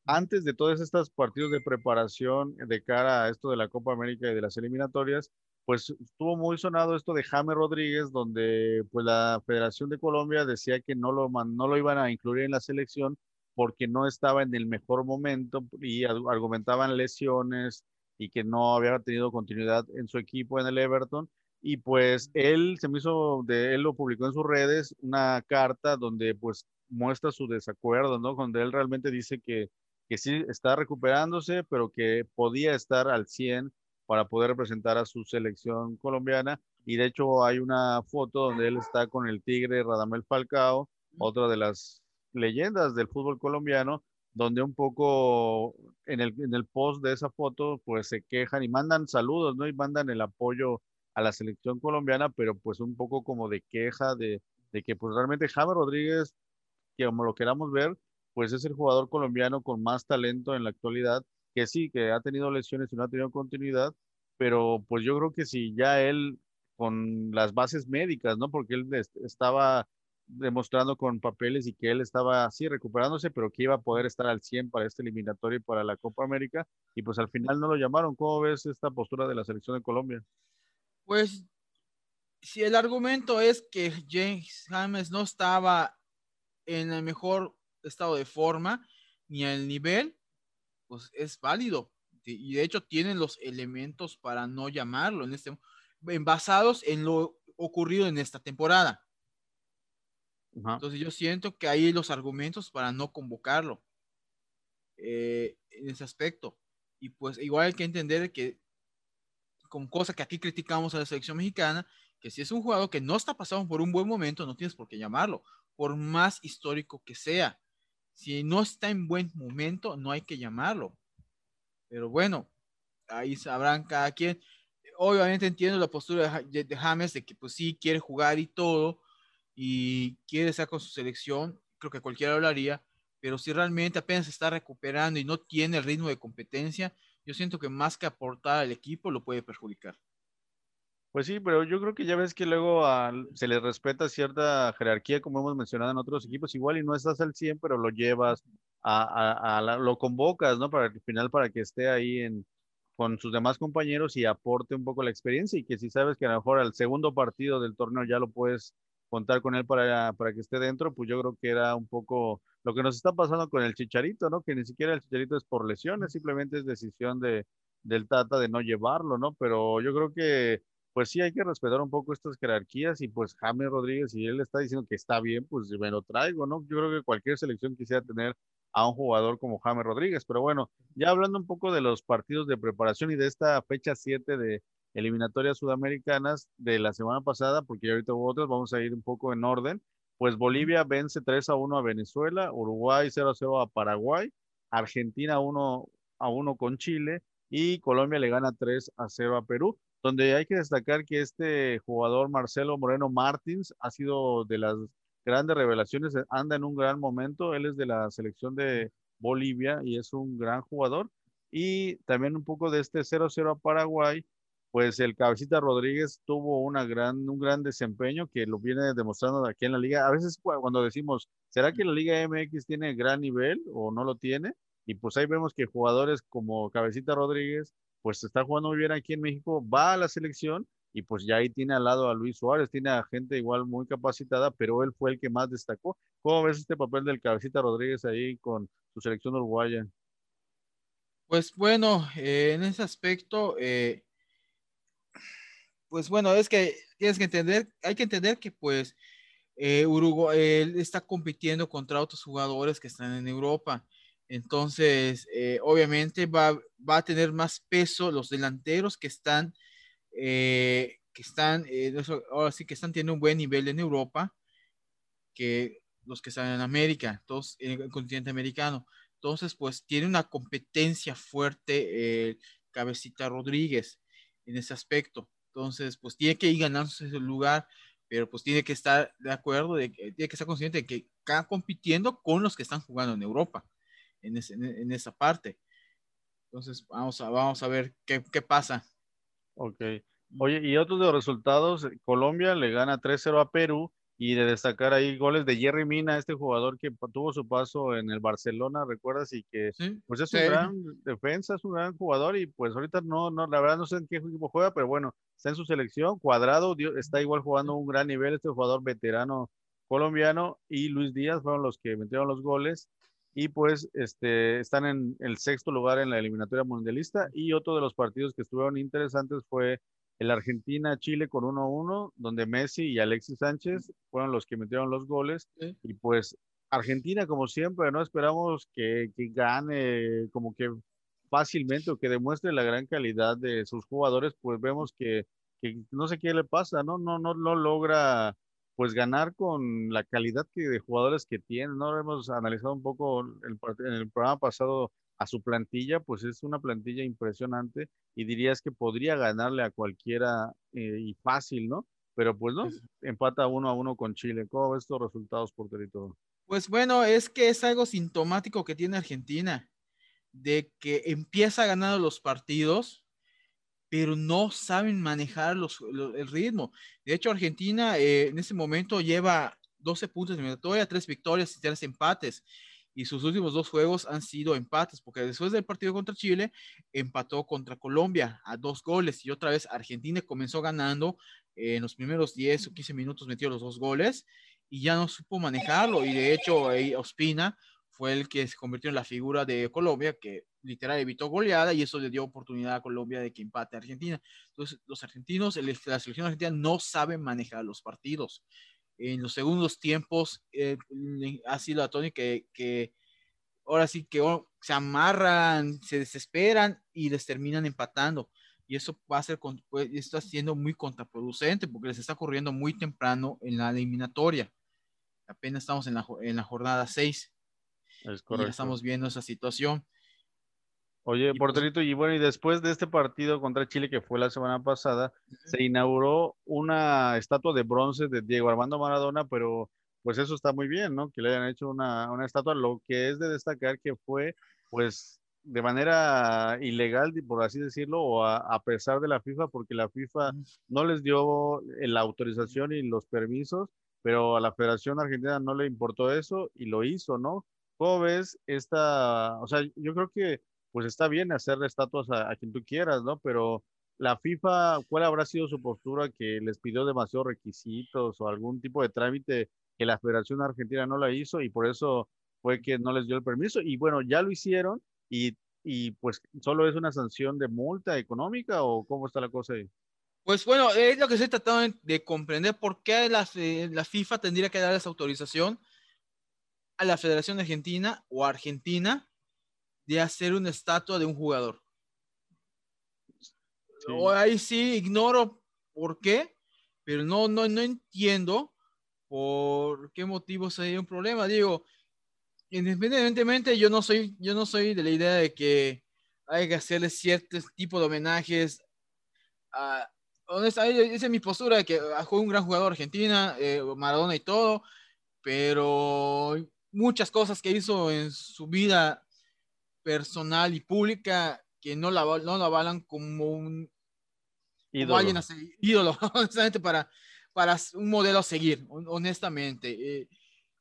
antes de todos estos partidos de preparación de cara a esto de la Copa América y de las eliminatorias, pues estuvo muy sonado esto de James Rodríguez, donde pues la Federación de Colombia decía que no lo, no lo iban a incluir en la selección porque no estaba en el mejor momento y argumentaban lesiones y que no había tenido continuidad en su equipo en el Everton. Y pues él se me hizo, de él lo publicó en sus redes, una carta donde pues muestra su desacuerdo, ¿no? Donde él realmente dice que, que sí está recuperándose, pero que podía estar al 100 para poder representar a su selección colombiana. Y de hecho hay una foto donde él está con el Tigre Radamel Falcao, otra de las leyendas del fútbol colombiano, donde un poco en el, en el post de esa foto, pues se quejan y mandan saludos, ¿no? Y mandan el apoyo a la selección colombiana, pero pues un poco como de queja de, de que pues realmente James Rodríguez, que como lo queramos ver, pues es el jugador colombiano con más talento en la actualidad, que sí, que ha tenido lesiones y no ha tenido continuidad, pero pues yo creo que si ya él con las bases médicas, ¿no? Porque él estaba demostrando con papeles y que él estaba así recuperándose, pero que iba a poder estar al 100 para este eliminatorio y para la Copa América, y pues al final no lo llamaron. ¿Cómo ves esta postura de la selección de Colombia? Pues si el argumento es que James James no estaba en el mejor estado de forma ni al nivel, pues es válido. Y de hecho tienen los elementos para no llamarlo en este basados en lo ocurrido en esta temporada. Ajá. Entonces yo siento que hay los argumentos para no convocarlo eh, en ese aspecto. Y pues igual hay que entender que con cosas que aquí criticamos a la selección mexicana, que si es un jugador que no está pasando por un buen momento, no tienes por qué llamarlo, por más histórico que sea. Si no está en buen momento, no hay que llamarlo. Pero bueno, ahí sabrán cada quien. Obviamente entiendo la postura de, James de que pues sí quiere jugar y todo y quiere estar con su selección, creo que cualquiera lo haría, pero si realmente apenas está recuperando y no tiene el ritmo de competencia, yo siento que más que aportar al equipo lo puede perjudicar. Pues sí, pero yo creo que ya ves que luego se le respeta cierta jerarquía, como hemos mencionado en otros equipos, igual y no estás al 100, pero lo llevas, a, lo convocas, ¿no? Para el final, para que esté ahí en, con sus demás compañeros y aporte un poco la experiencia y que si sabes que a lo mejor al segundo partido del torneo ya lo puedes contar con él para, para que esté dentro, pues yo creo que era un poco lo que nos está pasando con el Chicharito, ¿no? Que ni siquiera el Chicharito es por lesiones, simplemente es decisión de, del Tata de no llevarlo, ¿no? Pero yo creo que pues sí hay que respetar un poco estas jerarquías y pues James Rodríguez, si él está diciendo que está bien, pues me lo traigo, ¿no? Yo creo que cualquier selección quisiera tener a un jugador como James Rodríguez, pero bueno, ya hablando un poco de los partidos de preparación y de esta fecha 7 de eliminatorias sudamericanas de la semana pasada, porque ahorita hubo otras, vamos a ir un poco en orden, pues Bolivia vence 3 a 1 a Venezuela, Uruguay 0 a 0 a Paraguay, Argentina 1 a 1 con Chile y Colombia le gana 3 a 0 a Perú donde hay que destacar que este jugador Marcelo Moreno Martins ha sido de las grandes revelaciones, anda en un gran momento, él es de la selección de Bolivia y es un gran jugador. Y también un poco de este 0-0 a Paraguay, pues el Cabecita Rodríguez tuvo una gran, un gran desempeño que lo viene demostrando aquí en la liga. A veces cuando decimos, ¿será que la Liga MX tiene gran nivel o no lo tiene? Y pues ahí vemos que jugadores como Cabecita Rodríguez pues está jugando muy bien aquí en México, va a la selección y pues ya ahí tiene al lado a Luis Suárez, tiene a gente igual muy capacitada, pero él fue el que más destacó. ¿Cómo ves este papel del Cabecita Rodríguez ahí con su selección uruguaya? Pues bueno, eh, en ese aspecto, eh, pues bueno, es que tienes que entender, hay que entender que pues eh, Uruguay está compitiendo contra otros jugadores que están en Europa. Entonces, eh, obviamente va, va, a tener más peso los delanteros que están, eh, que están, eh, ahora sí que están teniendo un buen nivel en Europa que los que están en América, todos en el continente americano. Entonces, pues tiene una competencia fuerte Cabecita Rodríguez en ese aspecto. Entonces, pues tiene que ir ganándose ese lugar, pero pues tiene que estar de acuerdo, de, tiene que estar consciente de que está compitiendo con los que están jugando en Europa en, en, esa parte. Entonces, vamos a, vamos a ver qué, qué pasa. Ok. Oye, y otros de los resultados, Colombia le gana 3-0 a Perú y de destacar ahí goles de Jerry Mina, este jugador que tuvo su paso en el Barcelona, ¿recuerdas? Y que pues es un gran defensa, es un gran jugador y pues ahorita no, no, la verdad no sé en qué equipo juega, pero bueno, está en su selección, Cuadrado está igual jugando un gran nivel, este jugador veterano colombiano y Luis Díaz fueron los que metieron los goles y pues este, están en el sexto lugar en la eliminatoria mundialista y otro de los partidos que estuvieron interesantes fue el Argentina-Chile con 1-1, donde Messi y Alexis Sánchez fueron los que metieron los goles y pues Argentina como siempre, no esperamos que, que gane como que fácilmente o que demuestre la gran calidad de sus jugadores, pues vemos que, que no sé qué le pasa, ¿no? No, no, no logra pues ganar con la calidad que, de jugadores que tiene, ¿no? Hemos analizado un poco el, en el programa pasado a su plantilla, pues es una plantilla impresionante y dirías que podría ganarle a cualquiera eh, y fácil, ¿no? Pero pues no, empata uno a uno con Chile. ¿Cómo ves estos resultados por territorio? Pues bueno, es que es algo sintomático que tiene Argentina, de que empieza ganando los partidos pero no saben manejar los, el ritmo. De hecho, Argentina eh, en ese momento lleva 12 puntos de eliminatoria, 3 victorias y 3 empates. Y sus últimos dos juegos han sido empates, porque después del partido contra Chile, empató contra Colombia a dos goles. Y otra vez Argentina comenzó ganando eh, en los primeros 10 o 15 minutos, metió los dos goles y ya no supo manejarlo. Y de hecho, Ospina fue el que se convirtió en la figura de Colombia, que literal evitó goleada y eso le dio oportunidad a Colombia de que empate a Argentina. Entonces, los argentinos, la selección argentina no saben manejar los partidos. En los segundos tiempos eh, ha sido la tónica que, que ahora sí que se amarran, se desesperan y les terminan empatando. y eso va a ser, pues, está siendo muy contraproducente porque les está ocurriendo muy temprano en la eliminatoria. Apenas estamos en la, en la jornada 6. Es correcto. Y ya estamos viendo esa situación. Oye, pues porterito, y bueno, y después de este partido contra Chile que fue la semana pasada, se inauguró una estatua de bronce de Diego Armando Maradona, pero pues eso está muy bien, ¿no? Que le hayan hecho una, una estatua. Lo que es de destacar que fue, pues, de manera ilegal, por así decirlo, o a, pesar de la FIFA, porque la FIFA no les dio la autorización y los permisos, pero a la Federación Argentina no le importó eso y lo hizo, ¿no? ¿Cómo ves esta, o sea, yo creo que pues está bien hacer estatuas a, quien tú quieras, ¿no? Pero la FIFA, ¿cuál habrá sido su postura que les pidió demasiados requisitos o algún tipo de trámite que la Federación Argentina no la hizo y por eso fue que no les dio el permiso? Y bueno, ya lo hicieron y, y pues solo es una sanción de multa económica o cómo está la cosa ahí? Pues bueno, es lo que se tratado de comprender por qué la, la, FIFA tendría que dar esa autorización a la Federación Argentina o Argentina de hacer una estatua de un jugador. O ahí sí ignoro por qué, pero no, no, no entiendo por qué motivo sería un problema. Digo, independientemente, yo no soy, yo no soy de la idea de que hay que hacerle ciertos tipos de homenajes. A, honestamente, esa es mi postura, de que fue un gran jugador Argentina, eh, Maradona y todo, pero muchas cosas que hizo en su vida personal y pública que no la, no la avalan como un ídolo, alguien a ídolo honestamente, para, para un modelo a seguir, honestamente. Eh,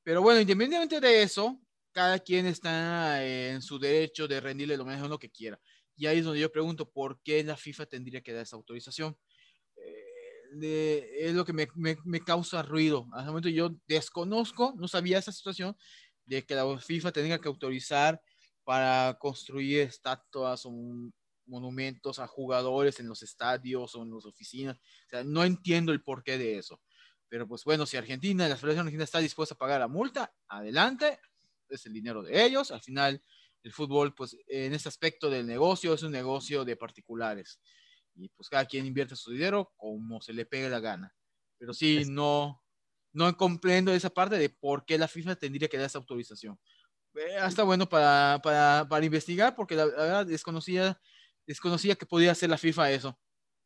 pero bueno, independientemente de eso, cada quien está en su derecho de rendirle lo mejor lo que quiera. Y ahí es donde yo pregunto, ¿por qué la FIFA tendría que dar esa autorización? Eh, es lo que me, me, causa ruido. Al momento yo desconozco, no sabía esa situación de que la FIFA tenga que autorizar para construir estatuas o monumentos a jugadores en los estadios o en las oficinas. O sea, no entiendo el porqué de eso. Pero pues bueno, si Argentina, la Federación Argentina está dispuesta a pagar la multa, adelante, es el dinero de ellos. Al final, el fútbol, pues en este aspecto del negocio, es un negocio de particulares. Y pues cada quien invierte su dinero como se le pegue la gana. Pero sí, no, no comprendo esa parte de por qué la FIFA tendría que dar esa autorización. Eh, hasta bueno para, para, para, investigar, porque la, verdad desconocía, desconocía que podía hacer la FIFA eso.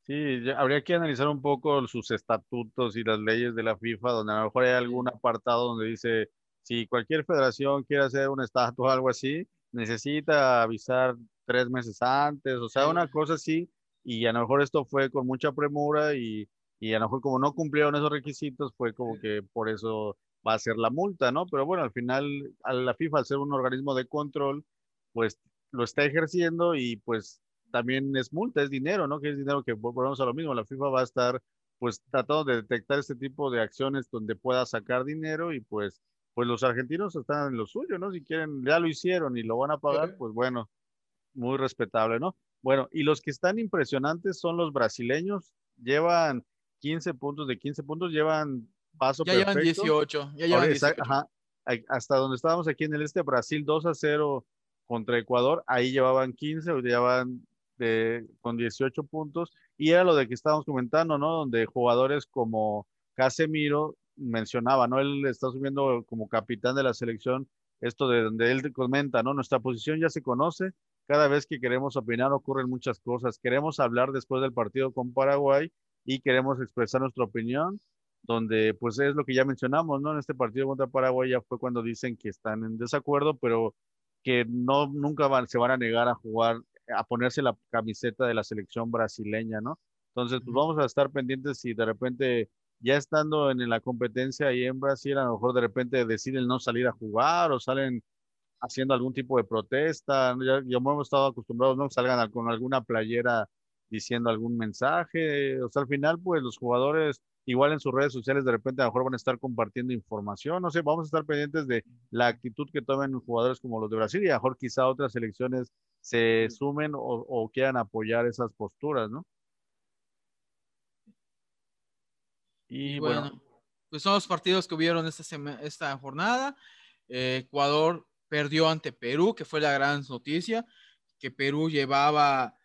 Sí, habría que analizar un poco sus estatutos y las leyes de la FIFA, donde a lo mejor hay algún apartado donde dice si cualquier federación quiere hacer un estatus o algo así, necesita avisar tres meses antes, o sea, una cosa así, y a lo mejor esto fue con mucha premura y, y a lo mejor como no cumplieron esos requisitos, fue como que por eso va a ser la multa, ¿no? Pero bueno, al final, a la FIFA, al ser un organismo de control, pues lo está ejerciendo y pues también es multa, es dinero, ¿no? Que es dinero que volvemos a lo mismo, la FIFA va a estar pues tratando de detectar este tipo de acciones donde pueda sacar dinero y pues pues los argentinos están en lo suyo, ¿no? Si quieren, ya lo hicieron y lo van a pagar, pues bueno, muy respetable, ¿no? Bueno, y los que están impresionantes son los brasileños, llevan 15 puntos, de 15 puntos llevan paso ya Llevan 18, ya llevan 18. Ajá, hasta donde estábamos aquí en el este, Brasil 2 a 0 contra Ecuador, ahí llevaban 15, llevaban de, con 18 puntos, y era lo de que estábamos comentando, ¿no? Donde jugadores como Casemiro mencionaba, ¿no? Él está subiendo como capitán de la selección esto de donde él comenta, ¿no? Nuestra posición ya se conoce, cada vez que queremos opinar ocurren muchas cosas. Queremos hablar después del partido con Paraguay y queremos expresar nuestra opinión, donde pues es lo que ya mencionamos, ¿no? En este partido contra Paraguay ya fue cuando dicen que están en desacuerdo, pero que no nunca van, se van a negar a jugar, a ponerse la camiseta de la selección brasileña, ¿no? Entonces, pues vamos a estar pendientes si de repente ya estando en la competencia ahí en Brasil, a lo mejor de repente deciden no salir a jugar o salen haciendo algún tipo de protesta. Ya, ya hemos estado acostumbrados, ¿no? Salgan con alguna playera diciendo algún mensaje. O sea, al final, pues los jugadores, igual en sus redes sociales, de repente a lo mejor van a estar compartiendo información. No sé, vamos a estar pendientes de la actitud que tomen jugadores como los de Brasil y a lo mejor quizá otras selecciones se sumen o, o quieran apoyar esas posturas, ¿no? Y bueno, pues son los partidos que hubieron esta, esta jornada. Eh, Ecuador perdió ante Perú, que fue la gran noticia, que Perú llevaba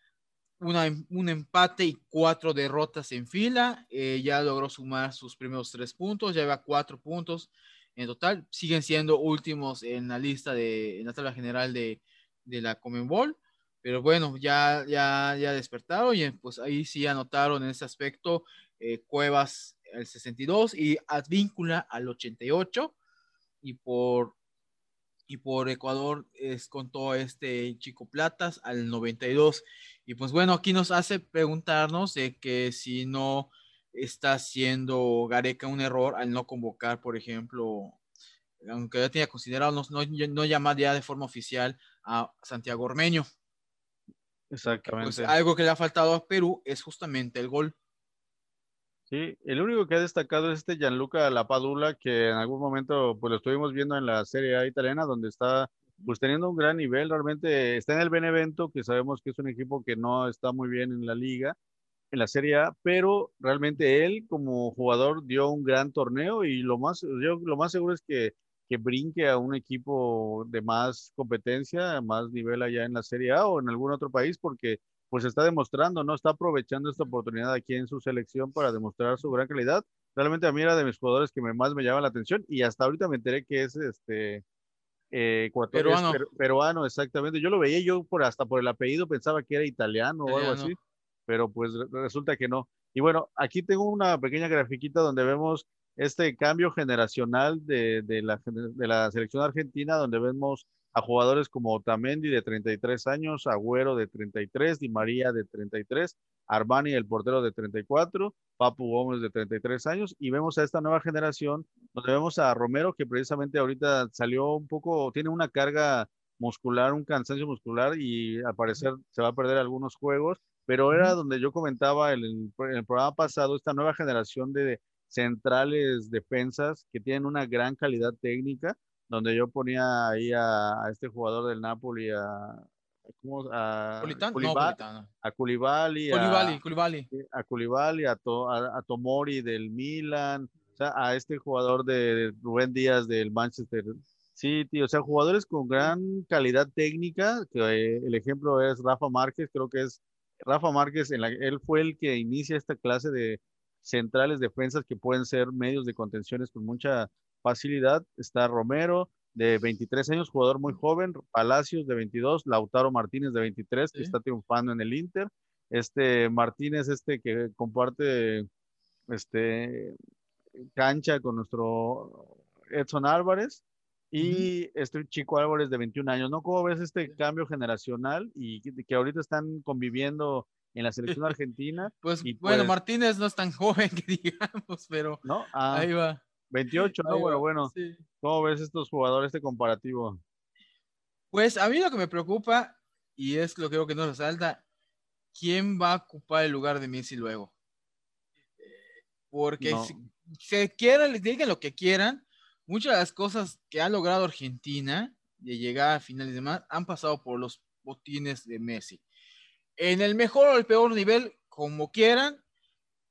un empate y cuatro derrotas en fila. Eh, ya logró sumar sus primeros tres puntos, lleva cuatro puntos en total. Siguen siendo últimos en la lista de, en la tabla general de, de la Comenbol. Pero bueno, ya, ya, ya despertaron y pues ahí sí anotaron en ese aspecto eh, Cuevas al 62 y Advíncula al 88. Y por, y por Ecuador es con todo este Chico Platas al 92. Y pues bueno, aquí nos hace preguntarnos de que si no está haciendo Gareca un error al no convocar, por ejemplo, aunque ya tenía considerado no, no, no llamar ya de forma oficial a Santiago Ormeño. Pues, Exactamente. algo que le ha faltado a Perú es justamente el gol. Sí, el único que ha destacado es este Gianluca Lapadula, que en algún momento pues lo estuvimos viendo en la Serie A italiana, donde está pues teniendo un gran nivel, realmente está en el Benevento, que sabemos que es un equipo que no está muy bien en la liga, en la Serie A, pero realmente él como jugador dio un gran torneo y lo más, yo lo más seguro es que, que brinque a un equipo de más competencia, más nivel allá en la Serie A o en algún otro país, porque pues está demostrando, ¿no? Está aprovechando esta oportunidad aquí en su selección para demostrar su gran calidad. Realmente a mí era de mis jugadores que más me llama la atención y hasta ahorita me enteré que es este eh, peruano. peruano, exactamente. Yo lo veía yo por hasta por el apellido pensaba que era italiano, o algo así, pero pues resulta que no. Y bueno, aquí tengo una pequeña grafiquita donde vemos este cambio generacional de, de, la, de la selección argentina, donde vemos a jugadores como Otamendi de 33 años, Agüero de 33, Di María de 33, Armani el portero de 34, Papu Gómez de 33 años y vemos a esta nueva generación donde vemos a Romero que precisamente ahorita salió un poco, tiene una carga muscular, un cansancio muscular y al parecer se va a perder algunos juegos, pero era donde yo comentaba en el, en el programa pasado esta nueva generación de centrales defensas que tienen una gran calidad técnica donde yo ponía ahí a, este jugador del Napoli, a, ¿cómo? a, a Koulibaly, a, Koulibaly, a, a, Tomori del Milan, o sea, a este jugador de Rubén Díaz del Manchester City, o sea, jugadores con gran calidad técnica, que eh, el ejemplo es Rafa Márquez, creo que es Rafa Márquez, en la, él fue el que inicia esta clase de centrales defensas que pueden ser medios de contenciones con mucha facilidad está Romero, de 23 años, jugador muy joven, Palacios de 22, Lautaro Martínez de 23, que está triunfando en el Inter, este Martínez, este que comparte este cancha con nuestro Edson Álvarez y este chico Álvarez de 21 años, ¿no? ¿Cómo ves este cambio generacional y que, ahorita están conviviendo en la selección argentina? Pues bueno, pues Martínez no es tan joven que digamos, pero ¿no? Ah, ahí va. 28, ¿no? Bueno, bueno. ¿Cómo ves estos jugadores, este comparativo? Pues a mí lo que me preocupa, y es lo que creo que nos resalta, ¿quién va a ocupar el lugar de Messi luego? Porque si se quieran, digan lo que quieran, muchas de las cosas que ha logrado Argentina de llegar a finales de más han pasado por los botines de Messi. En el mejor o el peor nivel, como quieran,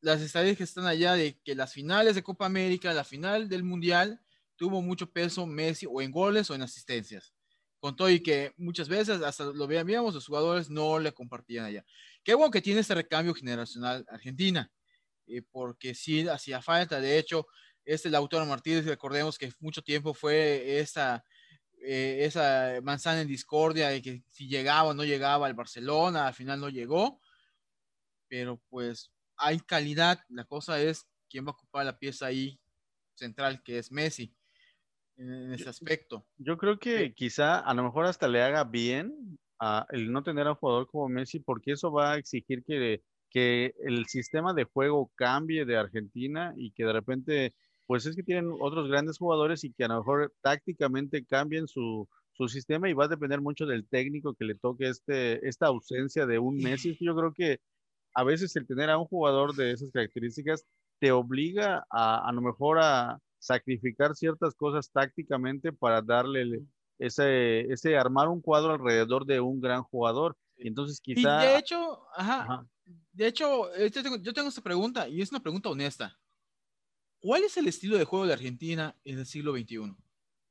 las estadísticas están allá de que las finales de Copa América, la final del Mundial, tuvo mucho peso Messi o en goles o en asistencias. Con todo y que muchas veces hasta lo veíamos, los jugadores no le compartían allá. Qué bueno que tiene este recambio generacional Argentina, eh, porque sí hacía falta. De hecho, este Lautaro Martínez, recordemos que mucho tiempo fue esa, eh, esa manzana en discordia de que si llegaba o no llegaba al Barcelona, al final no llegó. Pero pues hay calidad, la cosa es quién va a ocupar la pieza ahí central, que es Messi, en ese aspecto. Yo creo que quizá a lo mejor hasta le haga bien a el no tener a un jugador como Messi, porque eso va a exigir que, que el sistema de juego cambie de Argentina y que de repente, pues es que tienen otros grandes jugadores y que a lo mejor tácticamente cambien su, su sistema y va a depender mucho del técnico que le toque este, esta ausencia de un Messi. Yo creo que a veces el tener a un jugador de esas características te obliga a a lo mejor a sacrificar ciertas cosas tácticamente para darle ese, ese armar un cuadro alrededor de un gran jugador. Y entonces quizá... de hecho, ajá, de hecho, este yo tengo esta pregunta y es una pregunta honesta. ¿Cuál es el estilo de juego de Argentina en el siglo XXI?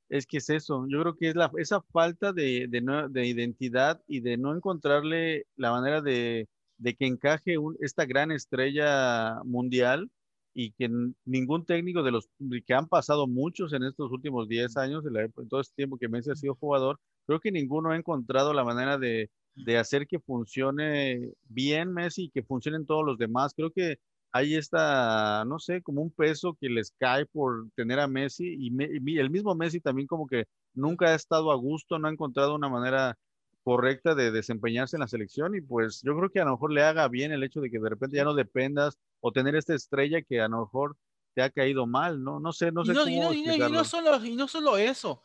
Es que es eso, yo creo que es la, esa falta de, de, de identidad y de no encontrarle la manera de, de que encaje esta gran estrella mundial y que ningún técnico de los que han pasado muchos en estos últimos 10 años, en todo este tiempo que Messi ha sido jugador, creo que ninguno ha encontrado la manera de, de hacer que funcione bien Messi y que funcionen todos los demás. Creo que hay esta, no sé, como un peso que les cae por tener a Messi y, el mismo Messi también como que nunca ha estado a gusto, no ha encontrado una manera correcta de desempeñarse en la selección y pues yo creo que a lo mejor le haga bien el hecho de que de repente ya no dependas o tener esta estrella que a lo mejor te ha caído mal, ¿no? No sé, no sé cómo y no, solo, y no solo eso,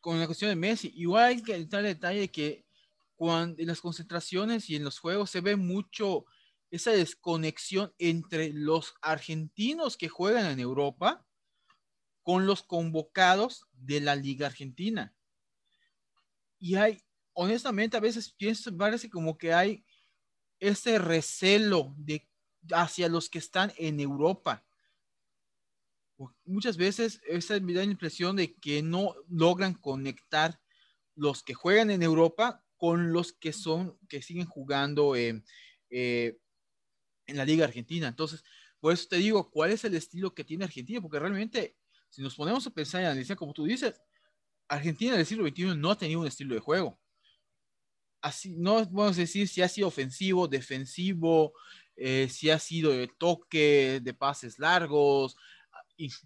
con la cuestión de Messi, igual hay que entrar el detalle que cuando en las concentraciones y en los juegos se ve mucho esa desconexión entre los argentinos que juegan en Europa con los convocados de la Liga Argentina. Y hay honestamente, a veces pienso, parece como que hay ese recelo de, hacia los que están en Europa. Muchas veces esa me da la impresión de que no logran conectar los que juegan en Europa con los que son, que siguen jugando eh, en la Liga Argentina. Entonces, por eso te digo, ¿cuál es el estilo que tiene Argentina? Porque realmente, si nos ponemos a pensar y analizar, como tú dices, Argentina del siglo XXI no ha tenido un estilo de juego así, no podemos decir si ha sido ofensivo, defensivo, eh, si ha sido de toque, de pases largos,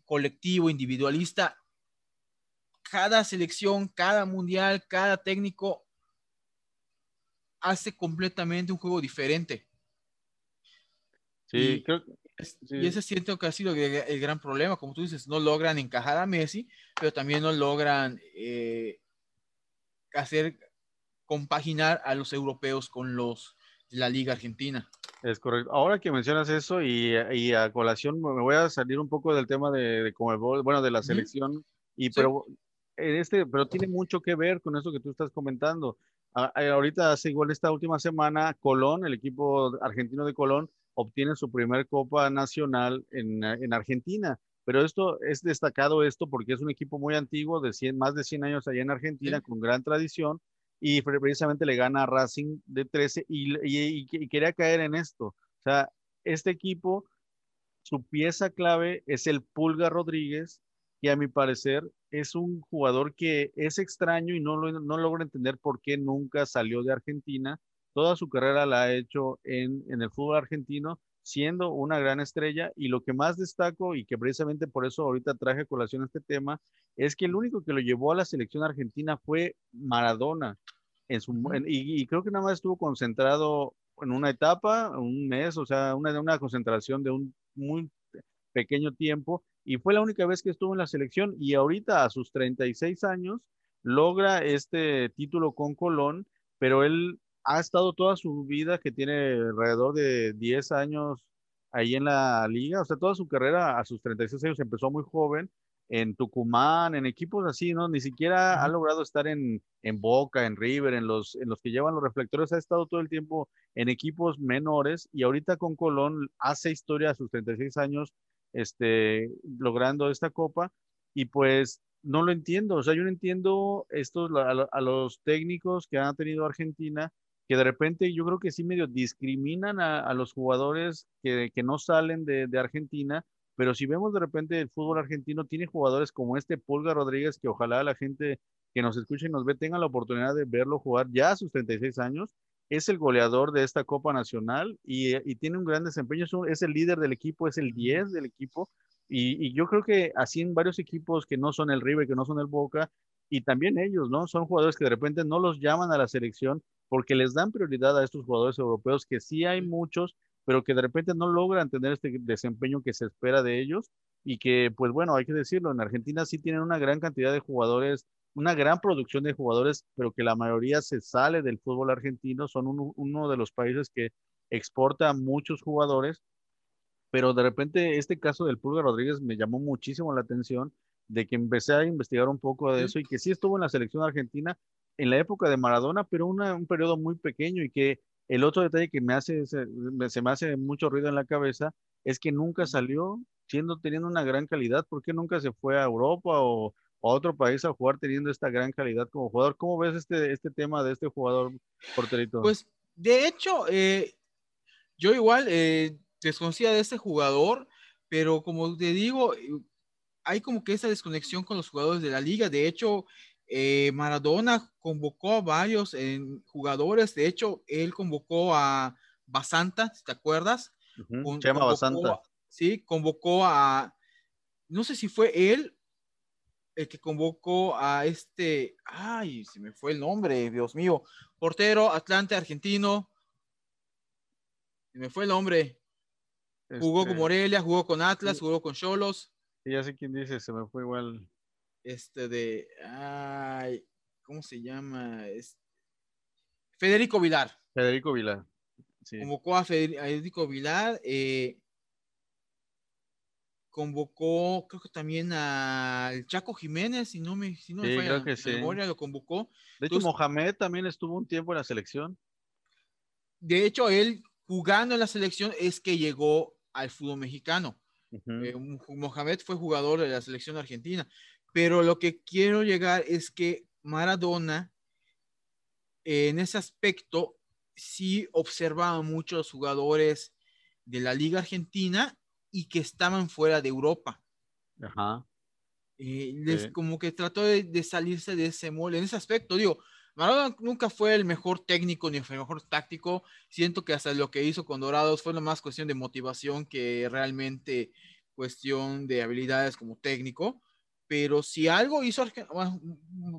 colectivo, individualista. Cada selección, cada mundial, cada técnico hace completamente un juego diferente. Sí, y, creo Y ese siento que ha sido el, gran problema, como tú dices, no logran encajar a Messi, pero también no logran eh, hacer compaginar a los europeos con los la Liga Argentina. Es correcto. Ahora que mencionas eso y, y a colación me voy a salir un poco del tema de, de bueno, de la selección, y pero en este, pero tiene mucho que ver con eso que tú estás comentando. ahorita hace igual esta última semana, Colón, el equipo argentino de Colón, obtiene su primer Copa Nacional en, en Argentina. Pero esto es destacado esto porque es un equipo muy antiguo, de 100, más de 100 años allá en Argentina, con gran tradición, y precisamente le gana a Racing de 13 y, y, quería caer en esto. O sea, este equipo, su pieza clave es el Pulga Rodríguez, y a mi parecer es un jugador que es extraño y no, lo, no logro entender por qué nunca salió de Argentina. Toda su carrera la ha hecho en, en el fútbol argentino, siendo una gran estrella. Y lo que más destaco, y que precisamente por eso ahorita traje a colación este tema, es que el único que lo llevó a la selección argentina fue Maradona. En su, y, creo que nada más estuvo concentrado en una etapa, un mes, o sea, una, una concentración de un muy pequeño tiempo, y fue la única vez que estuvo en la selección. Y ahorita, a sus 36 años, logra este título con Colón, pero él ha estado toda su vida, que tiene alrededor de 10 años ahí en la liga, o sea, toda su carrera a sus 36 años empezó muy joven en Tucumán, en equipos así, ¿no? Ni siquiera ha logrado estar en, en Boca, en River, en los, en los que llevan los reflectores, ha estado todo el tiempo en equipos menores y ahorita con Colón hace historia a sus 36 años, este, logrando esta copa y pues no lo entiendo, o sea, yo no entiendo estos, a, los técnicos que han tenido Argentina, que de repente yo creo que sí medio discriminan a, los jugadores que, que no salen de, de Argentina pero si vemos de repente el fútbol argentino, tiene jugadores como este Pulga Rodríguez, que ojalá la gente que nos escuche y nos ve tenga la oportunidad de verlo jugar ya a sus 36 años. Es el goleador de esta Copa Nacional y, y tiene un gran desempeño. Es, el líder del equipo, es el 10 del equipo. Y, y, yo creo que así en varios equipos que no son el River, que no son el Boca, y también ellos, ¿no? Son jugadores que de repente no los llaman a la selección porque les dan prioridad a estos jugadores europeos, que sí hay muchos, pero que de repente no logran tener este desempeño que se espera de ellos y que, pues bueno, hay que decirlo, en Argentina sí tienen una gran cantidad de jugadores, una gran producción de jugadores, pero que la mayoría se sale del fútbol argentino, son uno, de los países que exporta muchos jugadores, pero de repente este caso del Pulga Rodríguez me llamó muchísimo la atención de que empecé a investigar un poco de eso y que sí estuvo en la selección argentina en la época de Maradona, pero un periodo muy pequeño y que el otro detalle que me hace, se, me hace mucho ruido en la cabeza es que nunca salió siendo, teniendo una gran calidad. ¿Por qué nunca se fue a Europa o, a otro país a jugar teniendo esta gran calidad como jugador? ¿Cómo ves este, este tema de este jugador porterito? Pues, de hecho, eh, Yo igual eh, desconocía de este jugador, pero como te digo, eh, hay como que esa desconexión con los jugadores de la liga. De hecho, eh, Maradona convocó a varios jugadores. De hecho, él convocó a Basanta, ¿te acuerdas? Chema Basanta. Sí, convocó a, no sé si fue él el que convocó a este, ay, se me fue el nombre, Dios mío, portero, Atlante, argentino, se me fue el nombre. Jugó con este Morelia, jugó con Atlas, jugó con Cholos. Sí, ya sé quién dice, se me fue igual. Este de, ay, ¿cómo se llama? Es... Federico Vilar. Federico Vilar. Convocó a Federico Vilar. Eh, convocó, creo que también al Chaco Jiménez, si no me, si no me falla memoria, lo convocó. De hecho, Mohamed también estuvo un tiempo en la selección. De hecho, él jugando en la selección es que llegó al fútbol mexicano. Eh, Mohamed fue jugador de la selección argentina. Pero lo que quiero llegar es que Maradona, en ese aspecto, sí observaba muchos jugadores de la Liga Argentina y que estaban fuera de Europa. Ajá. Eh, como que trató de, salirse de ese molde. En ese aspecto, digo, Maradona nunca fue el mejor técnico ni el mejor táctico. Siento que hasta lo que hizo con Dorados fue lo más cuestión de motivación que realmente cuestión de habilidades como técnico. Pero si algo hizo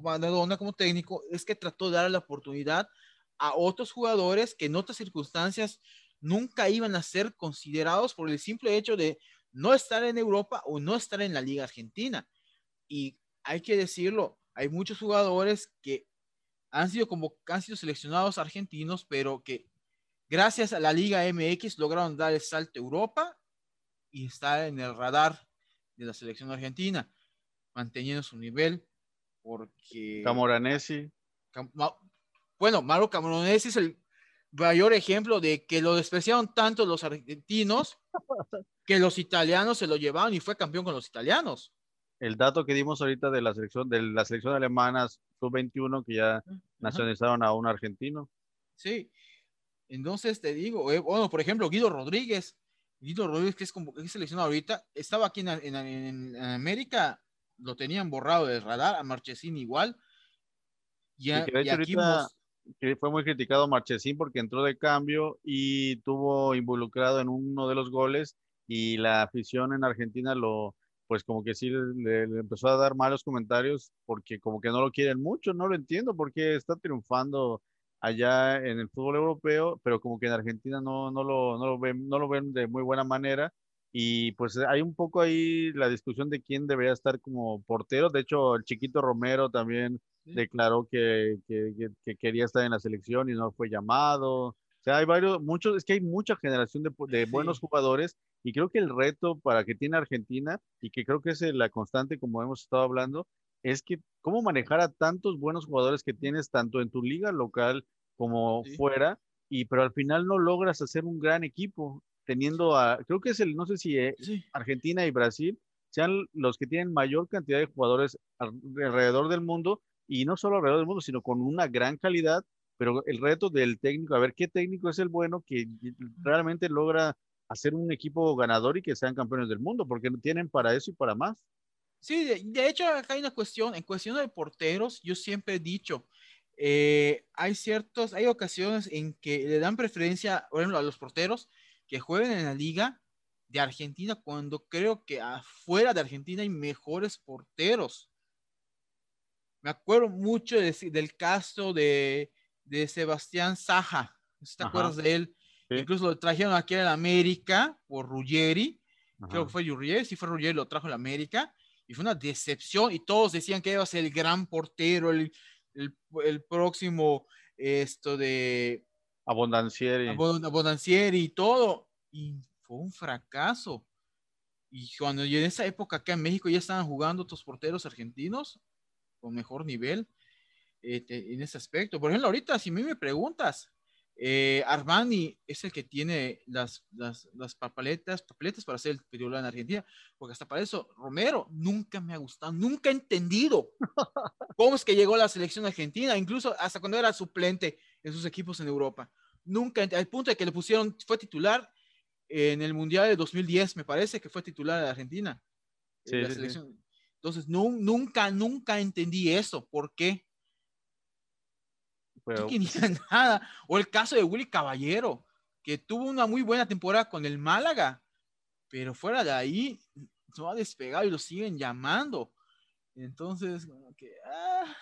Maradona como técnico es que trató de dar la oportunidad a otros jugadores que en otras circunstancias nunca iban a ser considerados por el simple hecho de no estar en Europa o no estar en la Liga Argentina. Y hay que decirlo, hay muchos jugadores que han sido como han sido seleccionados argentinos, pero que gracias a la Liga MX lograron dar el salto a Europa y estar en el radar de la selección argentina, manteniendo su nivel, porque... Camoranesi. Bueno, Mauro Camoranesi es el mayor ejemplo de que lo despreciaron tanto los argentinos que los italianos se lo llevaron y fue campeón con los italianos. El dato que dimos ahorita de la selección de la selección alemana sub-21 que ya nacionalizaron a un argentino. Sí. Entonces te digo, eh, bueno, por ejemplo, Guido Rodríguez, Guido Rodríguez que es como que es seleccionado ahorita, estaba aquí en, América, lo tenían borrado del radar, a Marchesín igual. Y, aquí que fue muy criticado Marchesín porque entró de cambio y tuvo involucrado en uno de los goles y la afición en Argentina lo, pues como que sí le, empezó a dar malos comentarios porque como que no lo quieren mucho, no lo entiendo porque está triunfando allá en el fútbol europeo, pero como que en Argentina no, no, lo, no, lo ven, no lo ven de muy buena manera y pues hay un poco ahí la discusión de quién debería estar como portero, de hecho el chiquito Romero también declaró que, que, que, quería estar en la selección y no fue llamado. O sea, hay varios, muchos, es que hay mucha generación de, de buenos jugadores y creo que el reto para que tiene Argentina y que creo que es la constante como hemos estado hablando, es que cómo manejar a tantos buenos jugadores que tienes tanto en tu liga local como fuera, y pero al final no logras hacer un gran equipo teniendo a, creo que es el, no sé si eh, Argentina y Brasil sean los que tienen mayor cantidad de jugadores alrededor del mundo y no solo alrededor del mundo, sino con una gran calidad, pero el reto del técnico, a ver qué técnico es el bueno que realmente logra hacer un equipo ganador y que sean campeones del mundo, porque tienen para eso y para más. Sí, de, hecho acá hay una cuestión, en cuestión de porteros, yo siempre he dicho, eh, hay ciertos, hay ocasiones en que le dan preferencia, ejemplo, a los porteros que jueguen en la liga de Argentina cuando creo que afuera de Argentina hay mejores porteros. Me acuerdo mucho del caso de, de Sebastián Saja. ¿Te acuerdas de él? Incluso lo trajeron aquí en América por Ruggeri. Creo que fue Ruggeri, sí fue Ruggeri, lo trajo en América. Y fue una decepción. Y todos decían que iba a ser el gran portero, el, el, el próximo, esto de... Abondancieri. Abondancieri y todo. Y fue un fracaso. Y cuando en esa época acá en México ya estaban jugando otros porteros argentinos, con mejor nivel este, en ese aspecto. Por ejemplo, ahorita, si a mí me preguntas, eh, Armani es el que tiene las, las, las, papeletas, papeletas para ser el titular en Argentina, porque hasta para eso Romero nunca me ha gustado, nunca he entendido cómo es que llegó a la selección argentina, incluso hasta cuando era suplente en sus equipos en Europa. Nunca, al punto de que le pusieron, fue titular en el Mundial de 2010, me parece que fue titular de Argentina. Sí, sí, Entonces, nunca, nunca entendí eso. ¿Por qué? Pero... No nada. O el caso de Willy Caballero, que tuvo una muy buena temporada con el Málaga, pero fuera de ahí no ha despegado y lo siguen llamando. Entonces, como que, ah,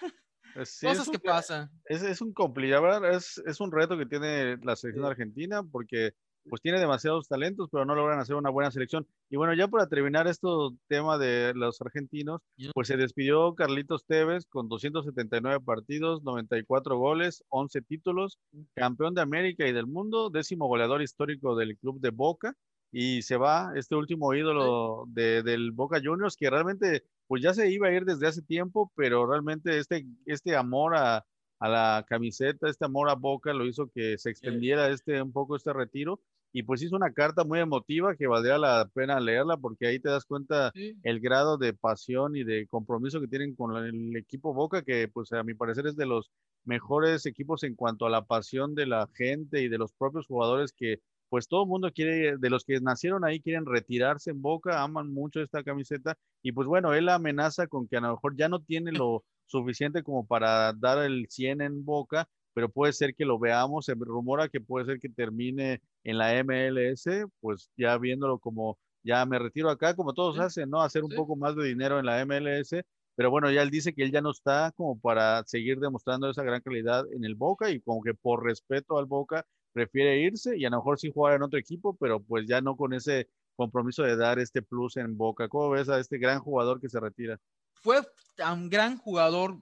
pues cosas que pasan. Es, es un complicado, es, es un reto que tiene la selección argentina porque pues tiene demasiados talentos, pero no logran hacer una buena selección. Y bueno, ya para terminar este tema de los argentinos, pues se despidió Carlitos Tevez con 279 partidos, 94 goles, 11 títulos, campeón de América y del mundo, décimo goleador histórico del club de Boca. Y se va este último ídolo de, del Boca Juniors que realmente pues ya se iba a ir desde hace tiempo, pero realmente este, este amor a, a la camiseta, este amor a Boca lo hizo que se extendiera este un poco este retiro y pues hizo una carta muy emotiva que valdría la pena leerla porque ahí te das cuenta el grado de pasión y de compromiso que tienen con el equipo Boca que pues a mi parecer es de los mejores equipos en cuanto a la pasión de la gente y de los propios jugadores que pues todo el mundo quiere, de los que nacieron ahí, quieren retirarse en Boca, aman mucho esta camiseta y pues bueno, él amenaza con que a lo mejor ya no tiene lo suficiente como para dar el 100 en Boca, pero puede ser que lo veamos, se rumora que puede ser que termine en la MLS, pues ya viéndolo como ya me retiro acá, como todos hacen, ¿no? Hacer un poco más de dinero en la MLS, pero bueno, ya él dice que él ya no está como para seguir demostrando esa gran calidad en el Boca y como que por respeto al Boca prefiere irse y a lo mejor sí jugar en otro equipo, pero pues ya no con ese compromiso de dar este plus en Boca. ¿Cómo ves a este gran jugador que se retira? Fue tan gran jugador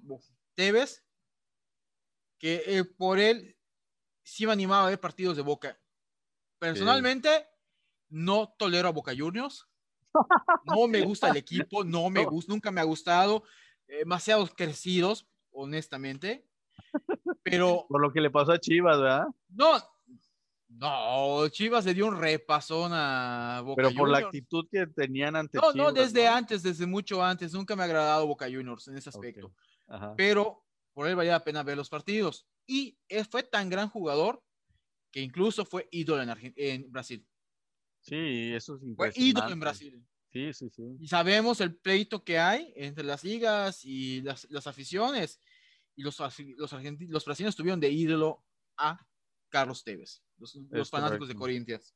Tevez que eh, por él sí me animaba a ver partidos de Boca. Personalmente, no tolero a Boca Juniors. No me gusta el equipo, no me gusta, nunca me ha gustado. Demasiados crecidos, honestamente. Pero. Por lo que le pasó a Chivas, ¿verdad? No, no, Chivas le dio un repasón a Boca Pero por la actitud que tenían ante no, Chivas. No, desde antes, desde mucho antes. Nunca me ha agradado Boca Juniors en ese aspecto. Pero por él valía la pena ver los partidos. Y él fue tan gran jugador que incluso fue ídolo en, en Brasil. Sí, eso es Fue ídolo en Brasil. Sí, sí, sí. Y sabemos el pleito que hay entre las ligas y las, las aficiones. Y los, los, los brasileños tuvieron de ídolo a Carlos Tevez los, fanáticos de Corinthians.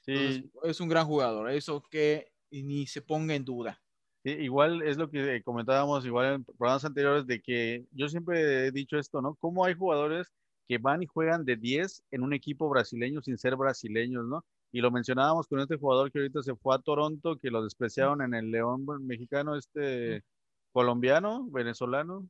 Sí. es un gran jugador, eso que ni se ponga en duda. igual es lo que comentábamos igual en programas anteriores de que yo siempre he dicho esto, ¿no? ¿Cómo hay jugadores que van y juegan de 10 en un equipo brasileño sin ser brasileños, ¿no? Y lo mencionábamos con este jugador que ahorita se fue a Toronto, que lo despreciaron en el León mexicano, este colombiano, venezolano,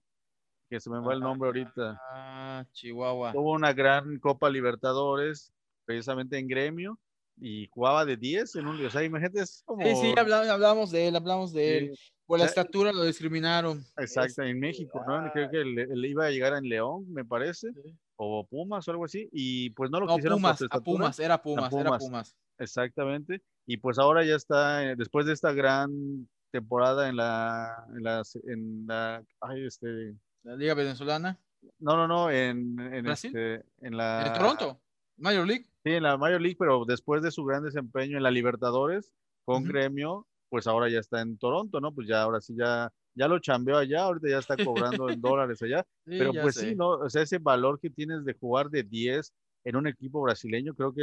que se me va el nombre ahorita. Ah, Chihuahua. Tuvo una gran Copa Libertadores, precisamente en gremio, y jugaba de 10 en un. O sea, imagínate, es como. Sí, sí, hablamos, de él, hablamos de él. Por la estatura lo discriminaron. Exacto, en México, ¿no? Creo que le, iba a llegar en León, me parece, o Pumas o algo así, y pues no lo no, quisieron. Pumas, a Pumas, era Pumas, Pumas, era Pumas. Exactamente, y pues ahora ya está, eh, después de esta gran temporada en la, en la, en la ay, este, ¿La Liga Venezolana? No, no, no, en, en, Este, en la... ¿En Toronto? ¿Major League? Sí, en la Major League, pero después de su gran desempeño en la Libertadores con Gremio, pues ahora ya está en Toronto, ¿no? Pues ya ahora sí ya, ya lo chambeó allá, ahorita ya está cobrando en dólares allá. pero pues sí, ¿no? O sea, ese valor que tienes de jugar de 10 en un equipo brasileño, creo que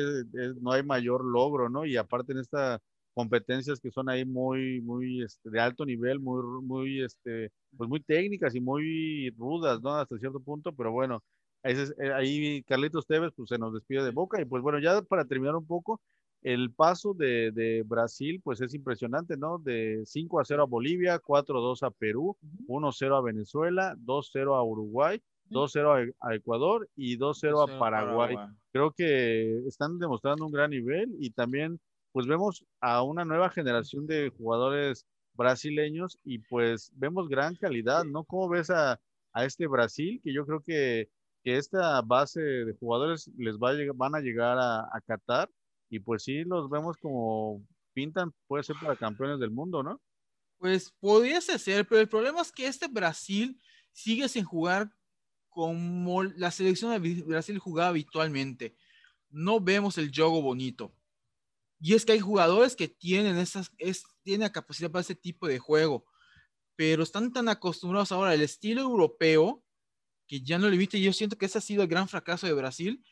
no hay mayor logro, ¿no? Y aparte en esta competencias que son ahí muy, muy este, de alto nivel, muy, muy, este, pues muy técnicas y muy rudas, ¿no? Hasta cierto punto, pero bueno, eh, ahí Carlitos Tevez pues se nos despide de Boca y pues bueno, ya para terminar un poco, el paso de, de Brasil pues es impresionante, ¿no? De 5 a 0 a Bolivia, 4 a 2 a Perú, 1 a 0 a Venezuela, 2 a 0 a Uruguay, 2 a 0 a Ecuador y 2 a 0 a Paraguay. Creo que están demostrando un gran nivel y también pues vemos a una nueva generación de jugadores brasileños y pues vemos gran calidad, ¿no? ¿Cómo ves a, este Brasil? Que yo creo que, esta base de jugadores les va a van a llegar a, a Qatar y pues sí los vemos como pintan, puede ser para campeones del mundo, ¿no? Pues pudiese ser, pero el problema es que este Brasil sigue sin jugar como la selección de Brasil jugaba habitualmente no vemos el juego bonito. Y es que hay jugadores que tienen, esas, es, tienen la capacidad para ese tipo de juego, pero están tan acostumbrados ahora al estilo europeo que ya no le evite. Yo siento que ese ha sido el gran fracaso de Brasil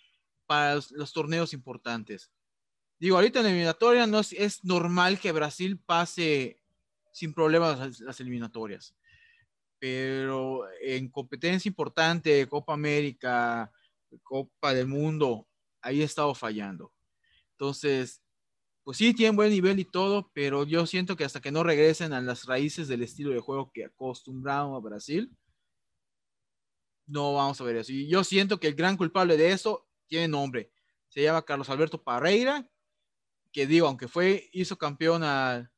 para los, torneos importantes. Digo, ahorita en la eliminatoria no es, es normal que Brasil pase sin problemas las eliminatorias pero en competencia importante, Copa América, Copa del Mundo, ahí he estado fallando. Entonces, pues sí, tienen buen nivel y todo, pero yo siento que hasta que no regresen a las raíces del estilo de juego que acostumbramos a Brasil, no vamos a ver eso. Y yo siento que el gran culpable de eso tiene nombre. Se llama Carlos Alberto Parreira, que digo, aunque fue, hizo campeón a,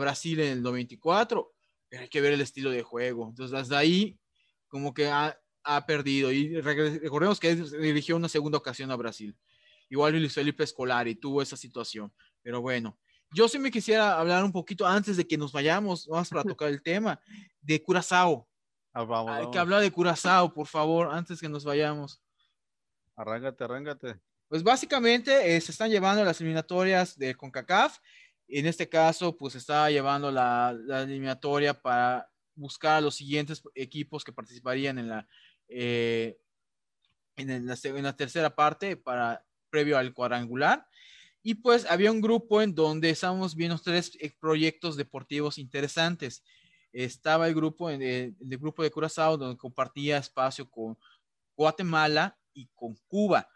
Brasil en el 94, hay que ver el estilo de juego. Entonces, desde ahí, como que ha, ha perdido. Y recordemos que dirigió una segunda ocasión a Brasil. Igual Luis Felipe Escolari tuvo esa situación. Pero bueno, yo sí me quisiera hablar un poquito antes de que nos vayamos, vamos para tocar el tema, de Curazao. Ah, vamos, Hay que hablar de Curazao, por favor, antes que nos vayamos. Arrángate, arrángate. Pues básicamente eh, se están llevando las eliminatorias de CONCACAF en este caso, pues estaba llevando la, eliminatoria para buscar a los siguientes equipos que participarían en la, eh, en, la, tercera parte para previo al cuadrangular. Y pues había un grupo en donde estábamos viendo tres eh, proyectos deportivos interesantes. Estaba el grupo, el, el grupo de Curazao, donde compartía espacio con Guatemala y con Cuba.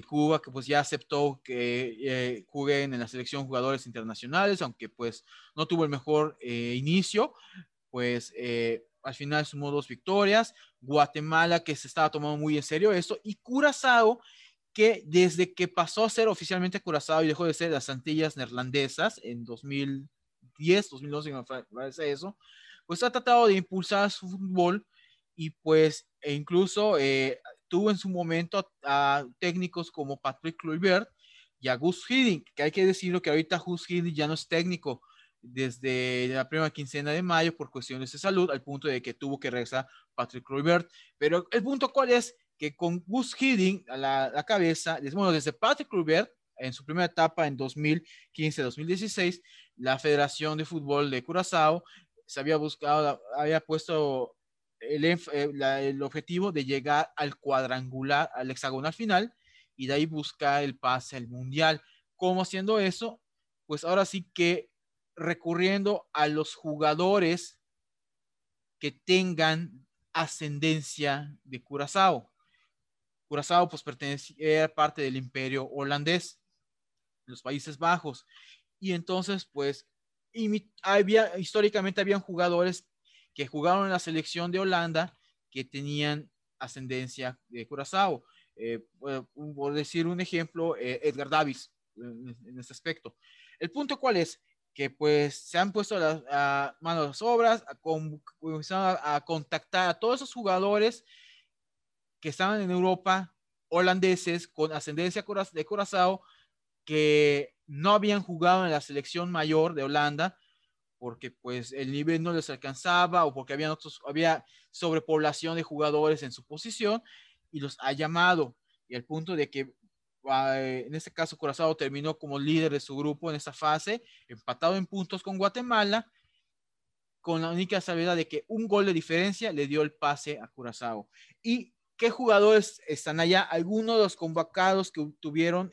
Cuba que pues ya aceptó que eh, jueguen en la selección jugadores internacionales, aunque pues no tuvo el mejor eh, inicio, pues eh, al final sumó dos victorias, Guatemala que se estaba tomando muy en serio esto, y Curazao que desde que pasó a ser oficialmente Curazao y dejó de ser las Antillas neerlandesas en 2010, 2012, me parece eso, pues ha tratado de impulsar su fútbol y pues e incluso eh, tuvo en su momento a, técnicos como Patrick Kluivert y a Gus Hiddink, que hay que decirlo que ahorita Gus Hiddink ya no es técnico desde la primera quincena de mayo por cuestiones de salud, al punto de que tuvo que regresar Patrick Kluivert. Pero el punto cuál es que con Gus Hiddink a la, cabeza, bueno, desde Patrick Kluivert, en su primera etapa en 2015-2016, la Federación de Fútbol de Curazao se había buscado, había puesto eh, el, objetivo de llegar al cuadrangular, al hexagonal final y de ahí buscar el pase al mundial. ¿Cómo haciendo eso? Pues ahora sí que recurriendo a los jugadores que tengan ascendencia de Curazao. Curazao pues pertenecía parte del imperio holandés, los Países Bajos. Y entonces pues había, históricamente habían jugadores que jugaron en la selección de Holanda que tenían ascendencia de Curazao. Eh, por decir un ejemplo, eh, Edgar Davis en, este aspecto. El punto cuál es que pues se han puesto a, manos las obras, a, a, contactar a todos esos jugadores que estaban en Europa, holandeses con ascendencia de Curazao, que no habían jugado en la selección mayor de Holanda, porque pues el nivel no les alcanzaba o porque había, otros, había sobrepoblación de jugadores en su posición y los ha llamado. Y el punto de que ah, en este caso Curazao terminó como líder de su grupo en esta fase, empatado en puntos con Guatemala, con la única salvedad de que un gol de diferencia le dio el pase a Curazao. ¿Y qué jugadores están allá? Algunos de los convocados que tuvieron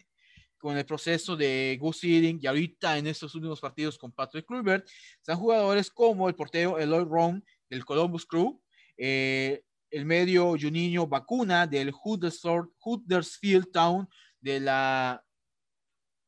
con el proceso de Gus Hiddink y ahorita en estos últimos partidos con Patrick Kluivert, están jugadores como el portero Eloy Ron del Columbus Crew, eh, el medio Juninho Vacuna del Huddersfield Town de la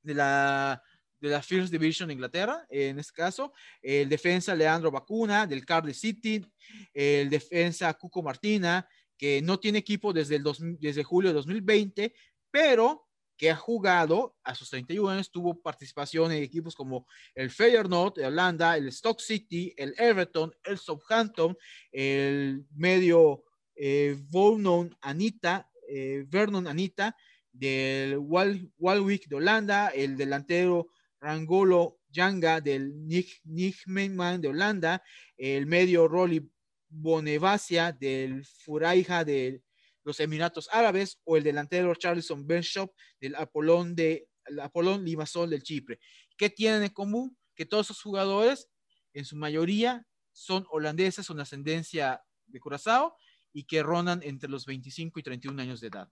de la de la First Division de Inglaterra, en este caso, el defensa Leandro Vacuna del Cardiff City, el defensa Cuco Martina, que no tiene equipo desde, el desde julio de 2020, pero que ha jugado a sus 31 años, tuvo participación en equipos como el Feyenoord de Holanda, el Stock City, el Everton, el Southampton, el medio eh, Vernon Anita, eh, Vernon Anita del Walwick de Holanda, el delantero Rangolo Yanga del Nijmegen de Holanda, el medio Rolly Bonevasia del Furaija de, los Emiratos Árabes o el delantero Charleston Bishop del Apolón de Apolón Limassol del Chipre. ¿Qué tienen en común? Que todos esos jugadores, en su mayoría, son holandeses con ascendencia de Curazao y que rondan entre los 25 y 31 años de edad.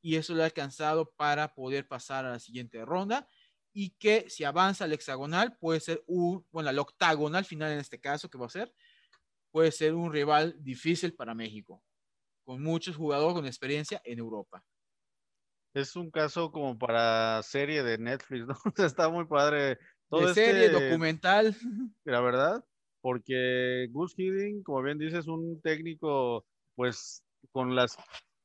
Y eso le ha alcanzado para poder pasar a la siguiente ronda y que si avanza al hexagonal puede ser un, bueno, al octagonal final en este caso que va a ser, puede ser un rival difícil para México, con muchos jugadores con experiencia en Europa. Es un caso como para serie de Netflix, ¿no? Está muy padre. Todo de serie, este documental. La verdad, porque Gus Hiddink, como bien dices, es un técnico, pues, con las,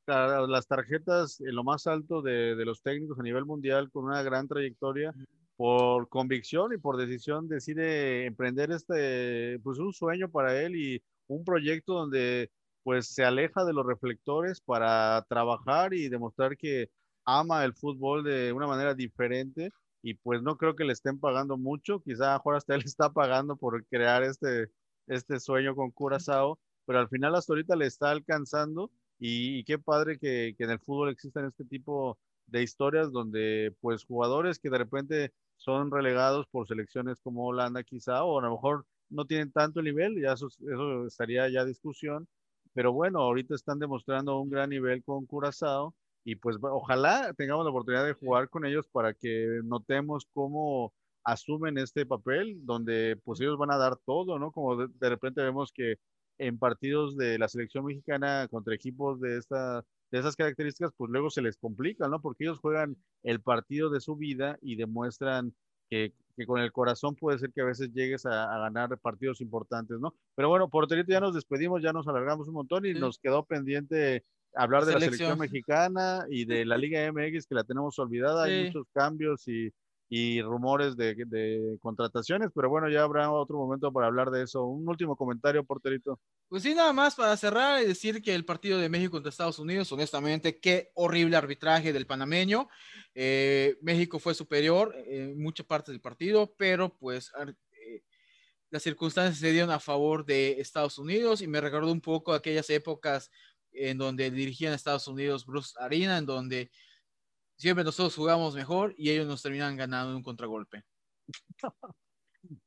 las tarjetas en lo más alto de, de los técnicos a nivel mundial, con una gran trayectoria por convicción y por decisión decide emprender este, pues un sueño para él y un proyecto donde pues se aleja de los reflectores para trabajar y demostrar que ama el fútbol de una manera diferente y pues no creo que le estén pagando mucho, quizá ahora hasta él está pagando por crear este, este sueño con Curazao, pero al final hasta ahorita le está alcanzando y, qué padre que, que en el fútbol existan este tipo de historias donde pues jugadores que de repente son relegados por selecciones como Holanda quizá, o a lo mejor no tienen tanto nivel, ya eso, eso estaría ya discusión, pero bueno, ahorita están demostrando un gran nivel con Curazao y pues ojalá tengamos la oportunidad de jugar con ellos para que notemos cómo asumen este papel, donde pues ellos van a dar todo, ¿no? Como de, de repente vemos que en partidos de la selección mexicana contra equipos de esta de esas características, pues luego se les complica, ¿no? Porque ellos juegan el partido de su vida y demuestran que, que con el corazón puede ser que a veces llegues a, a, ganar partidos importantes, ¿no? Pero bueno, porterito, ya nos despedimos, ya nos alargamos un montón y sí. nos quedó pendiente hablar la de selección. la selección mexicana y de la Liga MX que la tenemos olvidada, sí. hay muchos cambios y y rumores de, de, contrataciones, pero bueno, ya habrá otro momento para hablar de eso. Un último comentario, porterito. Pues sí, nada más para cerrar y decir que el partido de México contra Estados Unidos, honestamente, qué horrible arbitraje del panameño. Eh, México fue superior en muchas partes del partido, pero pues eh, las circunstancias se dieron a favor de Estados Unidos y me recordó un poco aquellas épocas en donde dirigían Estados Unidos Bruce Arena, en donde siempre nosotros jugamos mejor y ellos nos terminan ganando en un contragolpe.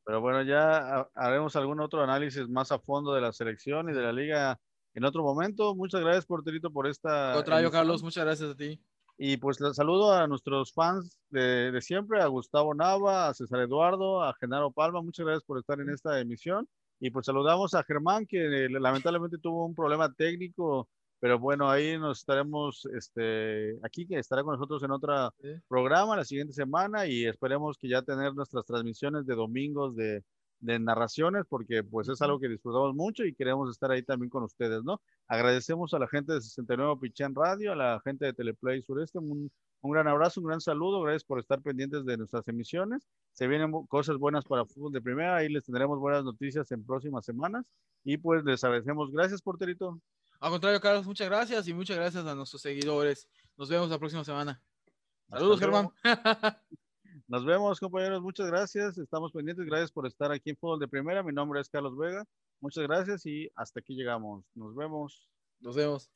Pero bueno, ya haremos algún otro análisis más a fondo de la selección y de la liga en otro momento. Muchas gracias, Porterito, por esta. Contrario, Carlos, muchas gracias a ti. Y pues les saludo a nuestros fans de, de, siempre, a Gustavo Nava, a César Eduardo, a Genaro Palma, muchas gracias por estar en esta emisión. Y pues saludamos a Germán, que eh, lamentablemente tuvo un problema técnico pero bueno, ahí nos estaremos, este, aquí que estará con nosotros en otro sí. programa la siguiente semana y esperemos que ya tener nuestras transmisiones de domingos de, de narraciones, porque pues es algo que disfrutamos mucho y queremos estar ahí también con ustedes, ¿no? Agradecemos a la gente de 69 Pichán Radio, a la gente de Teleplay Sureste, un, un gran abrazo, un gran saludo, gracias por estar pendientes de nuestras emisiones. Se vienen cosas buenas para fútbol de primera, ahí les tendremos buenas noticias en próximas semanas y pues les agradecemos. Gracias, porterito. Al contrario, Carlos, muchas gracias y muchas gracias a nuestros seguidores. Nos vemos la próxima semana. Saludos, Germán. Nos vemos, compañeros. Muchas gracias. Estamos pendientes. Gracias por estar aquí en Fútbol de Primera. Mi nombre es Carlos Vega. Muchas gracias y hasta aquí llegamos. Nos vemos. Nos vemos.